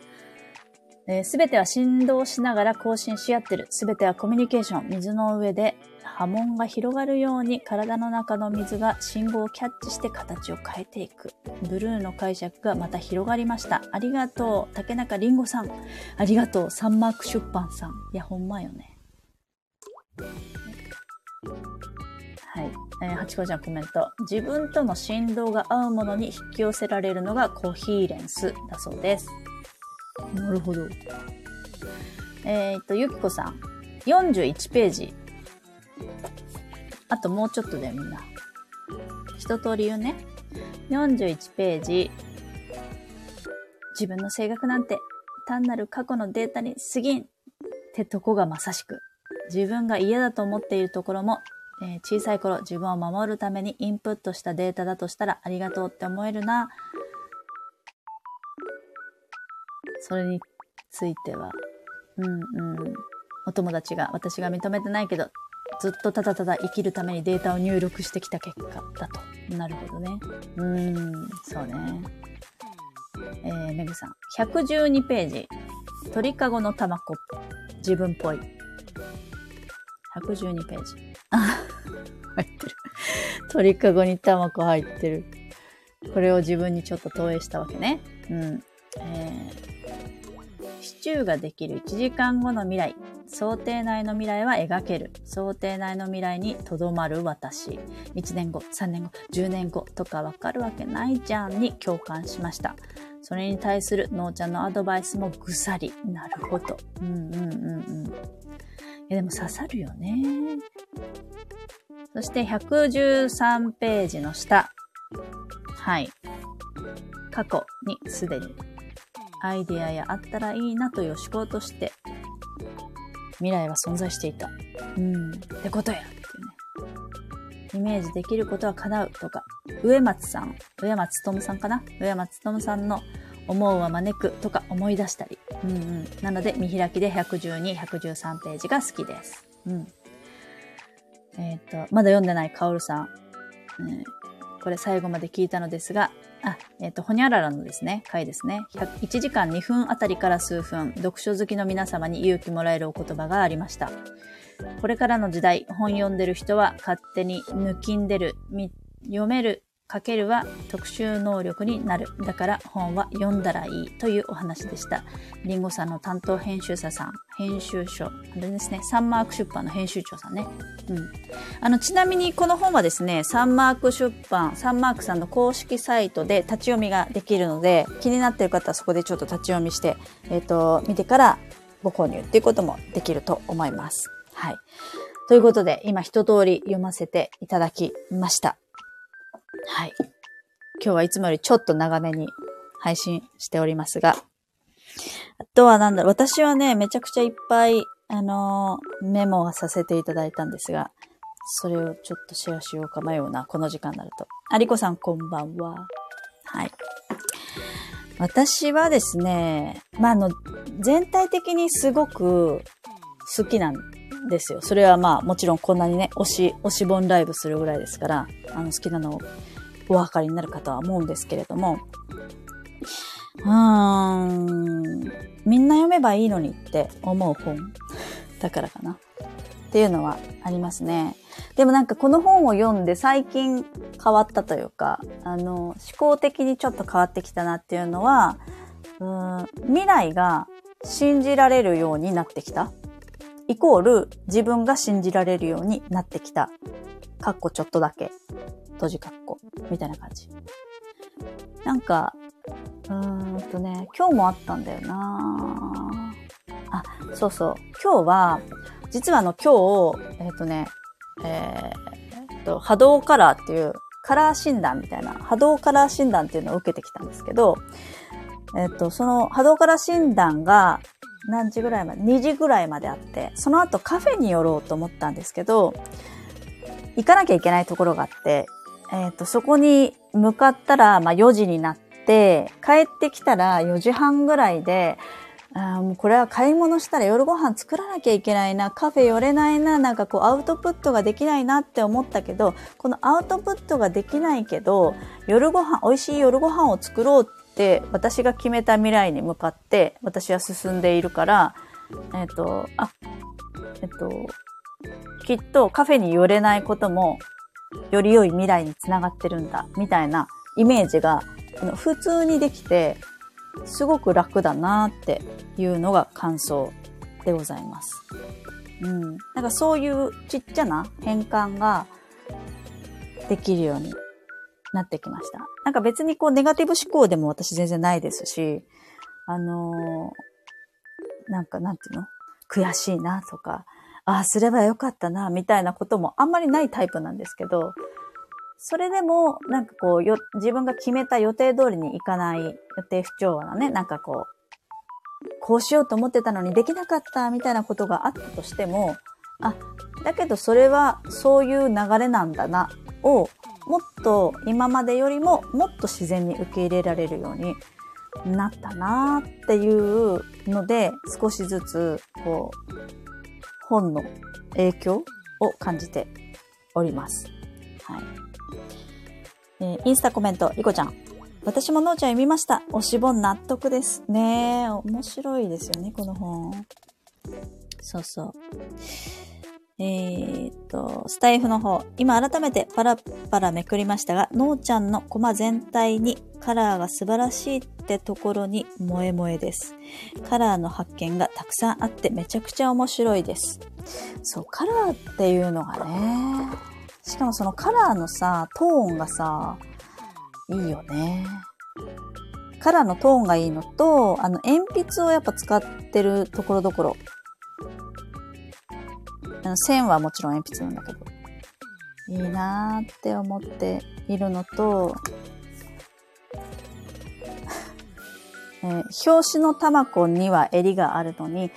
す、べ、ては振動しながら更新し合ってる。すべてはコミュニケーション。水の上で波紋が広がるように体の中の水が信号をキャッチして形を変えていく。ブルーの解釈がまた広がりました。ありがとう。竹中りんごさん。ありがとう。サンマーク出版さん。いや、ほんまよね。はい。えー、ハチコちゃんコメント。自分との振動が合うものに引き寄せられるのがコヒーレンスだそうです。なるほど。えー、っと、ゆきこさん。41ページ。あともうちょっとだよ、みんな。一通り言うね。41ページ。自分の性格なんて単なる過去のデータに過ぎんってとこがまさしく。自分が嫌だと思っているところも、えー、小さい頃自分を守るためにインプットしたデータだとしたらありがとうって思えるな。それについては、うんうん。お友達が私が認めてないけど、ずっとただただ生きるためにデータを入力してきた結果だと。なるほどね。うーん、そうね。えー、めぐさん。112ページ。鳥かごのタマコ。自分っぽい。112ページ。入ってる。鳥かごにタマコ入ってる。これを自分にちょっと投影したわけね。うん。えー、シチューができる1時間後の未来。想定内の未来は描ける。想定内の未来にとどまる私。1年後、3年後、10年後とかわかるわけないじゃんに共感しました。それに対するのーちゃんのアドバイスもぐさり。なるほど。うんうんうんうん。いやでも刺さるよね。そして113ページの下。はい。過去にすでにアイデアやあったらいいなという思考として未来は存在していた。うん。ってことや。イメージできることは叶うとか、植松さん、植松智さんかな植松智さんの思うは招くとか思い出したり。うんうん。なので、見開きで112、113ページが好きです。うん。えっ、ー、と、まだ読んでないカオルさん。うんこれ最後まで聞いたのですが、あ、えっ、ー、と、ほにゃららのですね、回ですね。1時間2分あたりから数分、読書好きの皆様に勇気もらえるお言葉がありました。これからの時代、本読んでる人は勝手に抜きんでる、読めるかけるは特殊能力になる。だから本は読んだらいいというお話でした。リンゴさんの担当編集者さん、編集所、あれですね、サンマーク出版の編集長さんね。うん。あの、ちなみにこの本はですね、サンマーク出版、サンマークさんの公式サイトで立ち読みができるので、気になってる方はそこでちょっと立ち読みして、えっ、ー、と、見てからご購入っていうこともできると思います。はい。ということで、今一通り読ませていただきました。はい。今日はいつもよりちょっと長めに配信しておりますが、あとはなんだろう、私はね、めちゃくちゃいっぱい、あのー、メモはさせていただいたんですが、それをちょっとシェアしようか迷うな、この時間になると。ありこさんこんばんは。はい。私はですね、まあ、あの、全体的にすごく好きなんですよ。それはまあ、もちろんこんなにね、推し、推し本ライブするぐらいですから、あの、好きなのをお分かりになるかとは思うんですけれども、うーん、みんな読めばいいのにって思う本だからかな。っていうのはありますね。でもなんかこの本を読んで最近変わったというか、あの、思考的にちょっと変わってきたなっていうのは、うん未来が信じられるようになってきた。イコール自分が信じられるようになってきた。かっこちょっとだけ。閉じかっこ。みたいな感じ。なんか、うーんとね、今日もあったんだよなあ、そうそう。今日は、実はあの今日、えっ、ー、とね、えー、と、波動カラーっていうカラー診断みたいな、波動カラー診断っていうのを受けてきたんですけど、えっ、ー、と、その波動カラー診断が何時ぐらいまで ?2 時ぐらいまであって、その後カフェに寄ろうと思ったんですけど、行かなきゃいけないところがあって、えっ、ー、と、そこに向かったら、まあ4時になって、帰ってきたら4時半ぐらいで、あもうこれは買い物したら夜ご飯作らなきゃいけないな、カフェ寄れないな、なんかこうアウトプットができないなって思ったけど、このアウトプットができないけど、夜ご飯、美味しい夜ご飯を作ろうって私が決めた未来に向かって私は進んでいるから、えっ、ー、と、あ、えっ、ー、と、きっとカフェに寄れないこともより良い未来につながってるんだ、みたいなイメージが、普通にできて、すごく楽だなっていうのが感想でございます。うん。なんかそういうちっちゃな変換ができるようになってきました。なんか別にこうネガティブ思考でも私全然ないですし、あのー、なんかなんていうの？悔しいなとか、ああ、すればよかったな、みたいなこともあんまりないタイプなんですけど、それでも、なんかこう、よ、自分が決めた予定通りにいかない予定不調和なね、なんかこう、こうしようと思ってたのにできなかった、みたいなことがあったとしても、あ、だけどそれはそういう流れなんだな、を、もっと今までよりももっと自然に受け入れられるようになったなっていうので、少しずつ、こう、本の影響を感じております。はい。えー、インスタコメント、リコちゃん。私ものーちゃん読みました。推し本納得ですね。面白いですよね、この本。そうそう。えー、っと、スタイフの方、今改めてパラパラめくりましたが、のーちゃんのコマ全体にカラーが素晴らしいってところに萌え萌えです。カラーの発見がたくさんあってめちゃくちゃ面白いです。そう、カラーっていうのがね、しかもそのカラーのさ、トーンがさ、いいよね。カラーのトーンがいいのと、あの、鉛筆をやっぱ使ってるところどころ線はもちろん鉛筆なんだけど、いいなーって思っているのと、えー、表紙の卵には襟があるのに、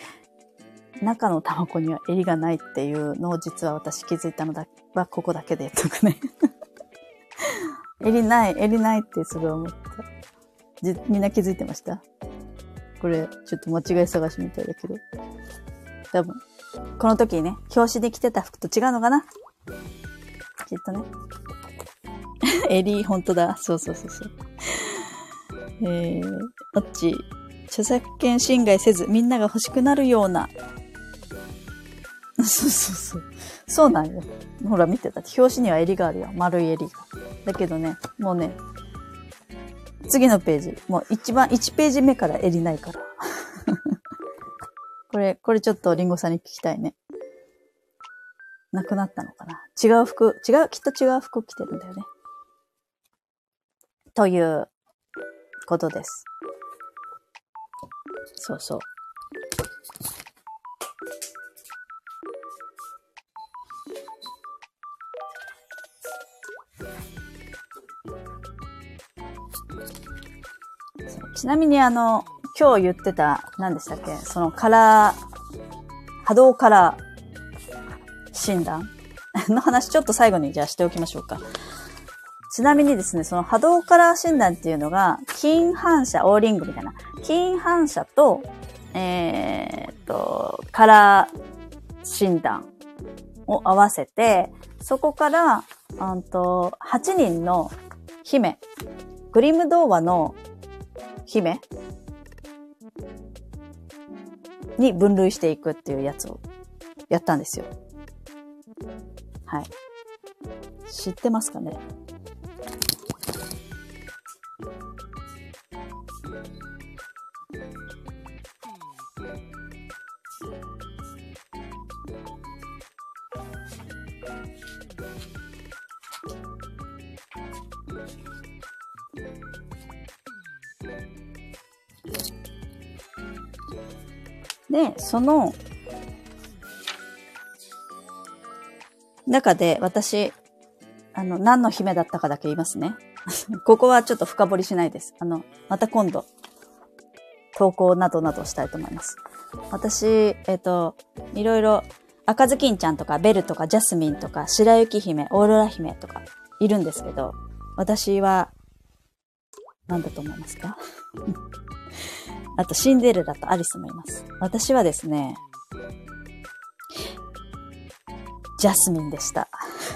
中の卵には襟がないっていうのを実は私気づいたのだはここだけでとかね <laughs> 襟ない、襟ないってすごい思った。みんな気づいてました？これ、ちょっと間違い探しみたいだけど。多分、この時ね、表紙で着てた服と違うのかな？きっとね。<laughs> 襟、ほんとだ。そうそうそうそう。えー、あっち、著作権侵害せずみんなが欲しくなるような <laughs> そうそうそう。そうなんよ。ほら見てた。表紙には襟があるよ。丸い襟が。だけどね、もうね、次のページ。もう一番、1ページ目から襟ないから。<laughs> これ、これちょっとリンゴさんに聞きたいね。なくなったのかな？違う服、違う、きっと違う服着てるんだよね。ということです。そうそう。ちなみにあの、今日言ってた、何でしたっけ？そのカラー、波動カラー診断？<laughs> の話ちょっと最後にじゃあしておきましょうか。ちなみにですね、その波動カラー診断っていうのが、金反射、オーリングみたいな。金反射と、えー、っと、カラー診断を合わせて、そこから、うんと、8人の姫、グリム童話の姫に分類していくっていうやつをやったんですよ。はい。知ってますかね？で、その、中で私、あの、何の姫だったかだけ言いますね。<laughs> ここはちょっと深掘りしないです。あの、また今度、投稿などなどしたいと思います。私、えっ、ー、と、いろいろ、赤ずきんちゃんとか、ベルとか、ジャスミンとか、白雪姫、オーロラ姫とか、いるんですけど、私は、何だと思いますか？あと、シンデレラとアリスもいます。私はですね、ジャスミンでした。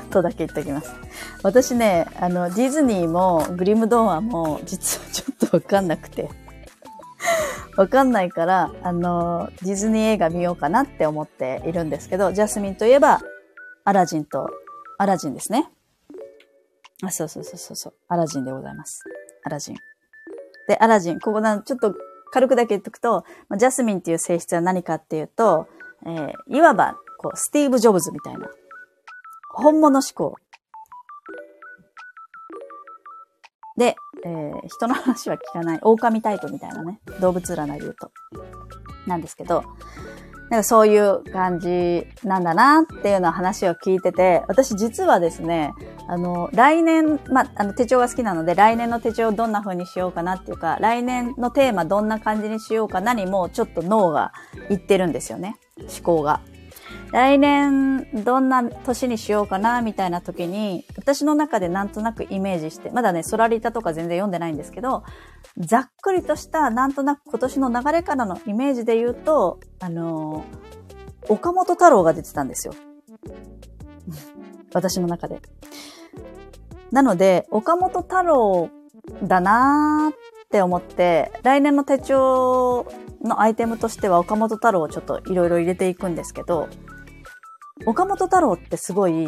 とだけ言っておきます。私ね、あの、ディズニーもグリム童話も実はちょっとわかんなくて。わかんないから、あの、ディズニー映画見ようかなって思っているんですけど、ジャスミンといえば、アラジンと、アラジンですね。あ、そうそうそうそう、アラジンでございます。アラジン。で、アラジン、ここな、ちょっと軽くだけ言っとくと、ジャスミンっていう性質は何かっていうと、えー、いわば、こう、スティーブ・ジョブズみたいな。本物思考。で、えー、人の話は聞かない。狼タイプみたいなね。動物占いで言うと。なんですけど、なんかそういう感じなんだなっていうの話を聞いてて、私実はですね、あの、来年、まあ、の手帳が好きなので、来年の手帳をどんな風にしようかなっていうか、来年のテーマどんな感じにしようかなにも、ちょっと脳が言ってるんですよね。思考が。来年どんな年にしようかなみたいな時に、私の中でなんとなくイメージして、まだね、ソラリタとか全然読んでないんですけど、ざっくりとしたなんとなく今年の流れからのイメージで言うと、あの、岡本太郎が出てたんですよ。<laughs> 私の中で。なので、岡本太郎だなーって思って、来年の手帳のアイテムとしては岡本太郎をちょっといろいろ入れていくんですけど、岡本太郎ってすごい、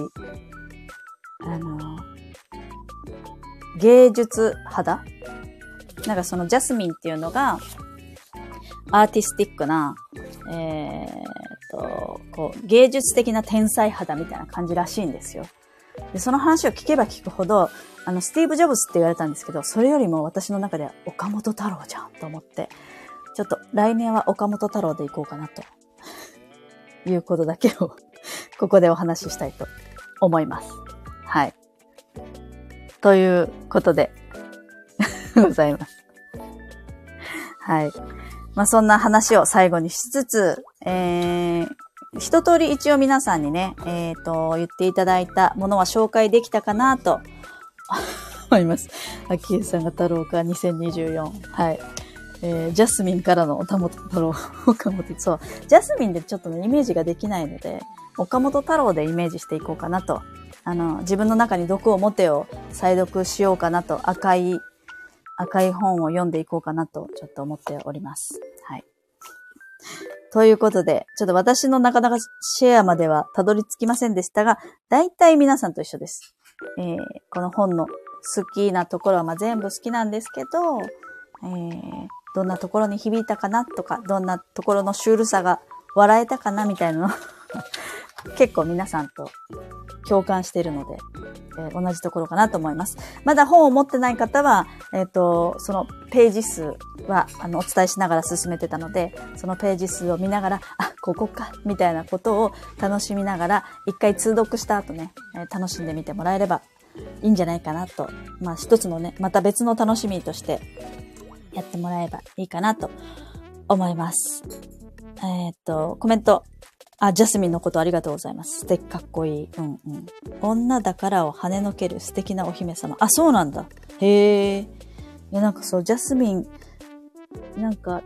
あの、芸術肌なんかそのジャスミンっていうのが、アーティスティックな、えー、と、こう、芸術的な天才肌みたいな感じらしいんですよ。で、その話を聞けば聞くほど、あの、スティーブ・ジョブズって言われたんですけど、それよりも私の中では岡本太郎じゃんと思って、ちょっと来年は岡本太郎でいこうかなと、いうことだけを <laughs> ここでお話ししたいと思います。はい。ということで <laughs> ございます。はい。まあ、そんな話を最後にしつつ、えー、一通り一応皆さんにね、えっ、ー、と、言っていただいたものは紹介できたかなと <laughs> 思います。秋江さんが太郎か2024。はい。えー、ジャスミンからの岡本太郎、岡本、そう。ジャスミンでちょっとね、イメージができないので、岡本太郎でイメージしていこうかなと。あの、自分の中に毒を持てを再読しようかなと、赤い、赤い本を読んでいこうかなと、ちょっと思っております。はい。ということで、ちょっと私のなかなかシェアまではたどり着きませんでしたが、大体皆さんと一緒です。えー、この本の好きなところはま全部好きなんですけど、えー、どんなところに響いたかなとか、どんなところのシュールさが笑えたかなみたいなの結構皆さんと共感しているので、えー、同じところかなと思います。まだ本を持ってない方は、えっ、ー、と、そのページ数は、あの、お伝えしながら進めてたので、そのページ数を見ながら、あ、ここか、みたいなことを楽しみながら、一回通読した後ね、えー、楽しんでみてもらえればいいんじゃないかなと。まあ、一つのね、また別の楽しみとしてやってもらえばいいかなと思います。えっ、と、コメントあ、ジャスミンのことありがとうございます。素敵かっこいい。うんうん。女だからを跳ねのける素敵なお姫様。あ、そうなんだ。へえ。いや、なんかそう、ジャスミン、なんか、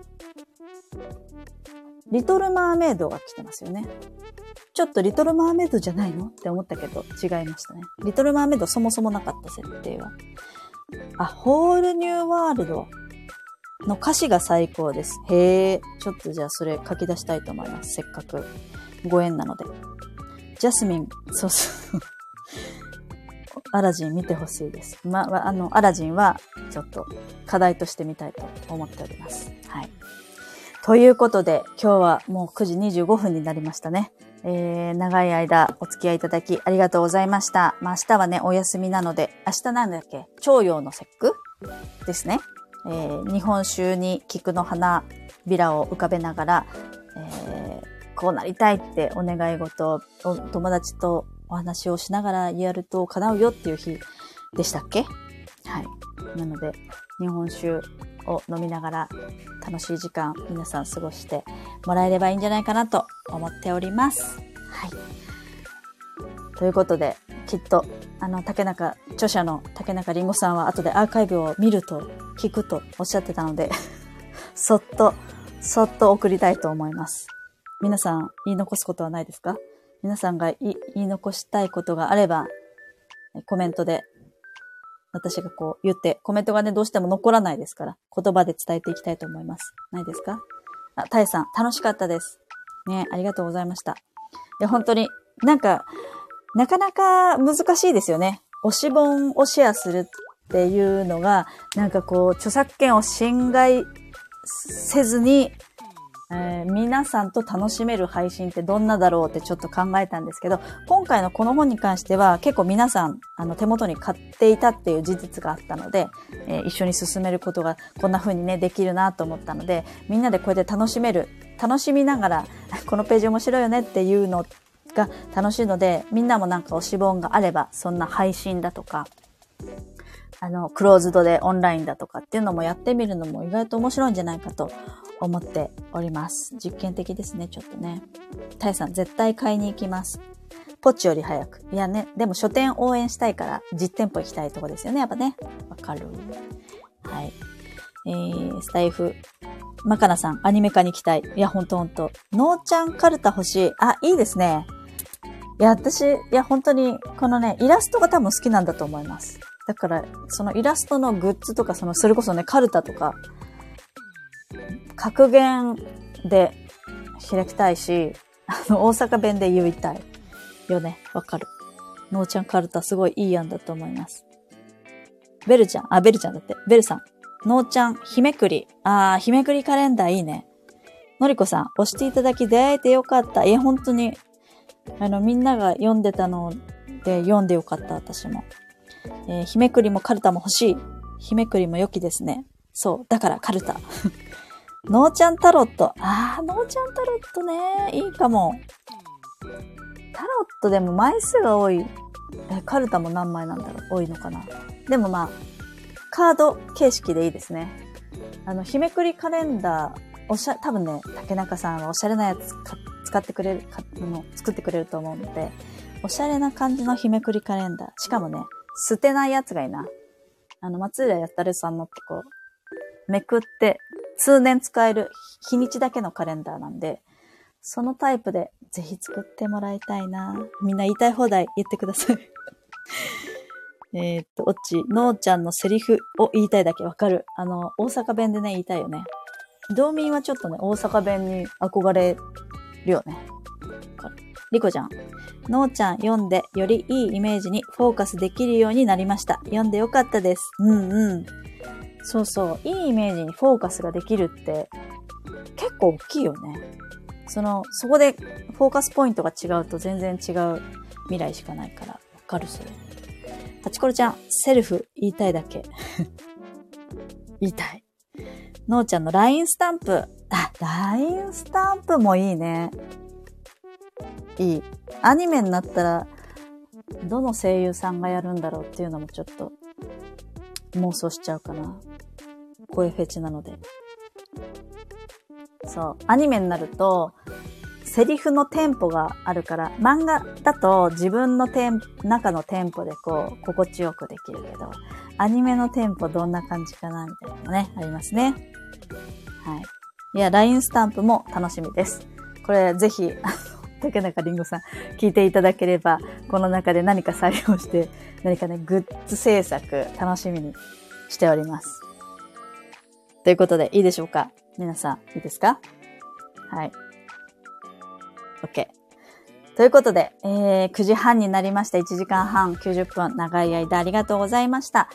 リトルマーメイドが来てますよね。ちょっとリトルマーメイドじゃないの？って思ったけど、違いましたね。リトルマーメイドそもそもなかった設定は。あ、ホールニューワールドの歌詞が最高です。へえ。ちょっとじゃあそれ書き出したいと思います。せっかく。ご縁なので。ジャスミン、そうそう。<laughs> アラジン見てほしいです。ま、あの、アラジンはちょっと課題としてみたいと思っております。はい。ということで、今日はもう9時25分になりましたね。えー、長い間お付き合いいただきありがとうございました。まあ明日はね、お休みなので、明日なんだっけ？徴用の節句？ですね。えー、日本酒に菊の花びらを浮かべながら、えーこうなりたいってお願い事を友達とお話をしながらやると叶うよっていう日でしたっけ？はい。なので、日本酒を飲みながら楽しい時間皆さん過ごしてもらえればいいんじゃないかなと思っております。はい。ということで、きっと、あの、竹中、著者の竹中りんごさんは後でアーカイブを見ると、聞くとおっしゃってたので <laughs> そっと、そっと送りたいと思います。皆さん言い残すことはないですか？皆さんが言い残したいことがあれば、コメントで、私がこう言って、コメントがね、どうしても残らないですから、言葉で伝えていきたいと思います。ないですか？あ、タイさん、楽しかったです。ね、ありがとうございました。いや、本当に、なんか、なかなか難しいですよね。推し本をシェアするっていうのが、なんかこう、著作権を侵害せずにえー、皆さんと楽しめる配信ってどんなだろうってちょっと考えたんですけど、今回のこの本に関しては結構皆さんあの手元に買っていたっていう事実があったので、えー、一緒に進めることがこんな風にね、できるなと思ったので、みんなでこうやって楽しめる、楽しみながら、このページ面白いよねっていうのが楽しいので、みんなもなんか推し本があれば、そんな配信だとか、あの、クローズドでオンラインだとかっていうのもやってみるのも意外と面白いんじゃないかと思っております。実験的ですね、ちょっとね。タイさん、絶対買いに行きます。ポチより早く。いやね、でも書店応援したいから実店舗行きたいとこですよね、やっぱね。わかる。はい。えー、スタイフ。マカナさん、アニメ化に期待。いや、ほんとほんと。ノーちゃんカルタ欲しい。あ、いいですね。いや、私、いや、本当に、このね、イラストが多分好きなんだと思います。だから、そのイラストのグッズとか、その、それこそね、カルタとか、格言で開きたいし、あの、大阪弁で言いたい。よね。わかる。のーちゃんカルタすごいいい案だと思います。ベルちゃん、あ、ベルちゃんだって。ベルさん。のーちゃん、日めくり。あー、日めくりカレンダーいいね。のりこさん、押していただき出会えてよかった。いや、本当に、あの、みんなが読んでたので読んでよかった、私も。えー、日めくりもカルタも欲しい。日めくりも良きですね。そう。だからカルタ。<laughs> ノーちゃんタロット。あー、ノーちゃんタロットね。いいかも。タロットでも枚数が多い。え、カルタも何枚なんだろう多いのかなでもまあ、カード形式でいいですね。あの、日めくりカレンダー、おしゃ、多分ね、竹中さんはおしゃれなやつ使ってくれる、かの作ってくれると思うので、おしゃれな感じの日めくりカレンダー。しかもね、捨てないやつがいいな。あの、松浦やったるさんのってこ、めくって通年使える日にちだけのカレンダーなんで、そのタイプでぜひ作ってもらいたいな。みんな言いたい放題言ってください。<laughs> えっと、おっち、のーちゃんのセリフを言いたいだけわかる。あの、大阪弁でね、言いたいよね。道民はちょっとね、大阪弁に憧れるよね。リコちゃん。のーちゃん読んでよりいいイメージにフォーカスできるようになりました。読んでよかったです。うんうん。そうそう。いいイメージにフォーカスができるって結構大きいよね。その、そこでフォーカスポイントが違うと全然違う未来しかないから、わかるそれ。パチコロちゃん、セルフ言いたいだけ。<laughs> 言いたい。のーちゃんの LINE スタンプ。あ、LINE スタンプもいいね。いい。アニメになったら、どの声優さんがやるんだろうっていうのもちょっと妄想しちゃうかな。声フェチなので。そう。アニメになると、セリフのテンポがあるから、漫画だと自分のテン、中のテンポでこう、心地よくできるけど、アニメのテンポどんな感じかなみたいなのね、ありますね。はい。いや、LINE スタンプも楽しみです。これ、ぜひ、竹中りんごさん、聞いていただければ、この中で何か採用して、何かね、グッズ制作、楽しみにしております。ということで、いいでしょうか？皆さん、いいですか？はい。OK。ということで、えー、9時半になりました。1時間半、90分、長い間ありがとうございました。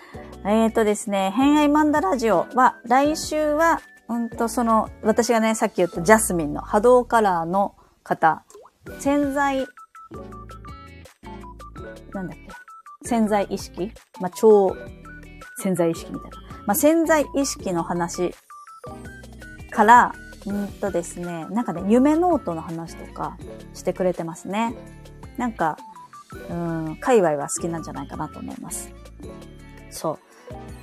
えっ、ー、とですね、偏愛マンダラジオは、来週は、うんと、その、私がね、さっき言ったジャスミンの波動カラーの方潜在、なんだっけ、潜在意識？まあ、超潜在意識みたいな。まあ、潜在意識の話から、うんとですね、なんかね、夢ノートの話とかしてくれてますね。なんか、うん、界隈は好きなんじゃないかなと思います。そう。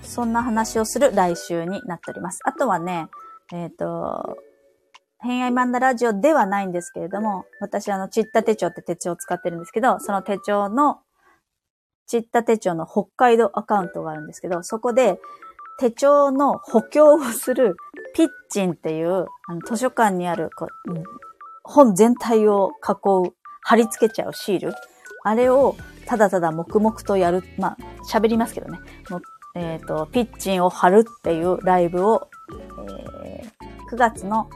そんな話をする来週になっております。あとはね、えっ、ー、と、偏愛マンダラジオではないんですけれども、私あの、チッタ手帳って手帳を使ってるんですけど、その手帳の、チッタ手帳の北海道アカウントがあるんですけど、そこで手帳の補強をするピッチンっていう、あの、図書館にあるこう、本全体を囲う、貼り付けちゃうシール。あれをただただ黙々とやる、まあ、喋りますけどね。えっ、ー、と、ピッチンを貼るっていうライブを、えー、9月の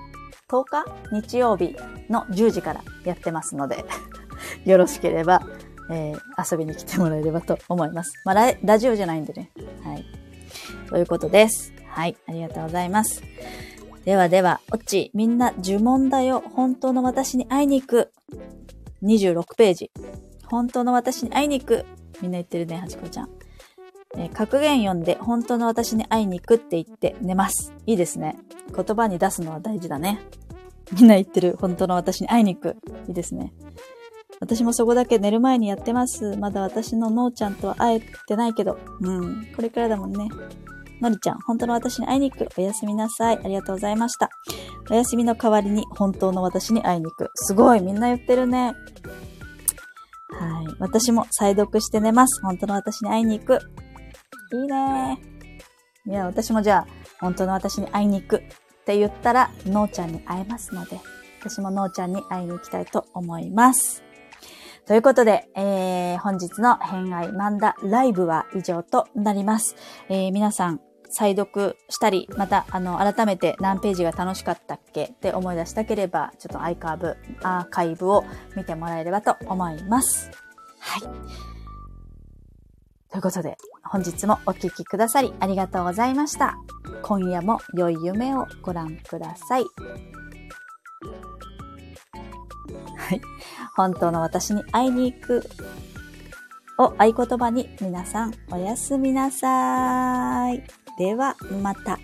10日日曜日の10時からやってますので <laughs> よろしければ、えー、遊びに来てもらえればと思います。まあラ、ラジオじゃないんでね。はい。ということです。はい。ありがとうございます。ではでは、オッチ、みんな呪文だよ。本当の私に会いに行く。26ページ。本当の私に会いに行く。みんな言ってるね、はちこちゃん。えー、格言読んで本当の私に会いに行くって言って寝ます。いいですね。言葉に出すのは大事だね。みんな言ってる本当の私に会いに行く。いいですね。私もそこだけ寝る前にやってます。まだ私ののーちゃんとは会えてないけど。うん。これからだもんね。のりちゃん、本当の私に会いに行く。おやすみなさい。ありがとうございました。お休みの代わりに本当の私に会いに行く。すごい。みんな言ってるね。はい。私も再読して寝ます。本当の私に会いに行く。いいねいや、私もじゃあ、本当の私に会いに行くって言ったら、のーちゃんに会えますので、私ものーちゃんに会いに行きたいと思います。ということで、えー、本日の偏愛漫画ライブは以上となります。えー、皆さん、再読したり、また、あの、改めて何ページが楽しかったっけって思い出したければ、ちょっとアイカーブ、アーカイブを見てもらえればと思います。はい。ということで、本日もお聴きくださりありがとうございました。今夜も良い夢をご覧ください。はい。本当の私に会いに行くを合言葉に皆さんおやすみなさい。ではまた。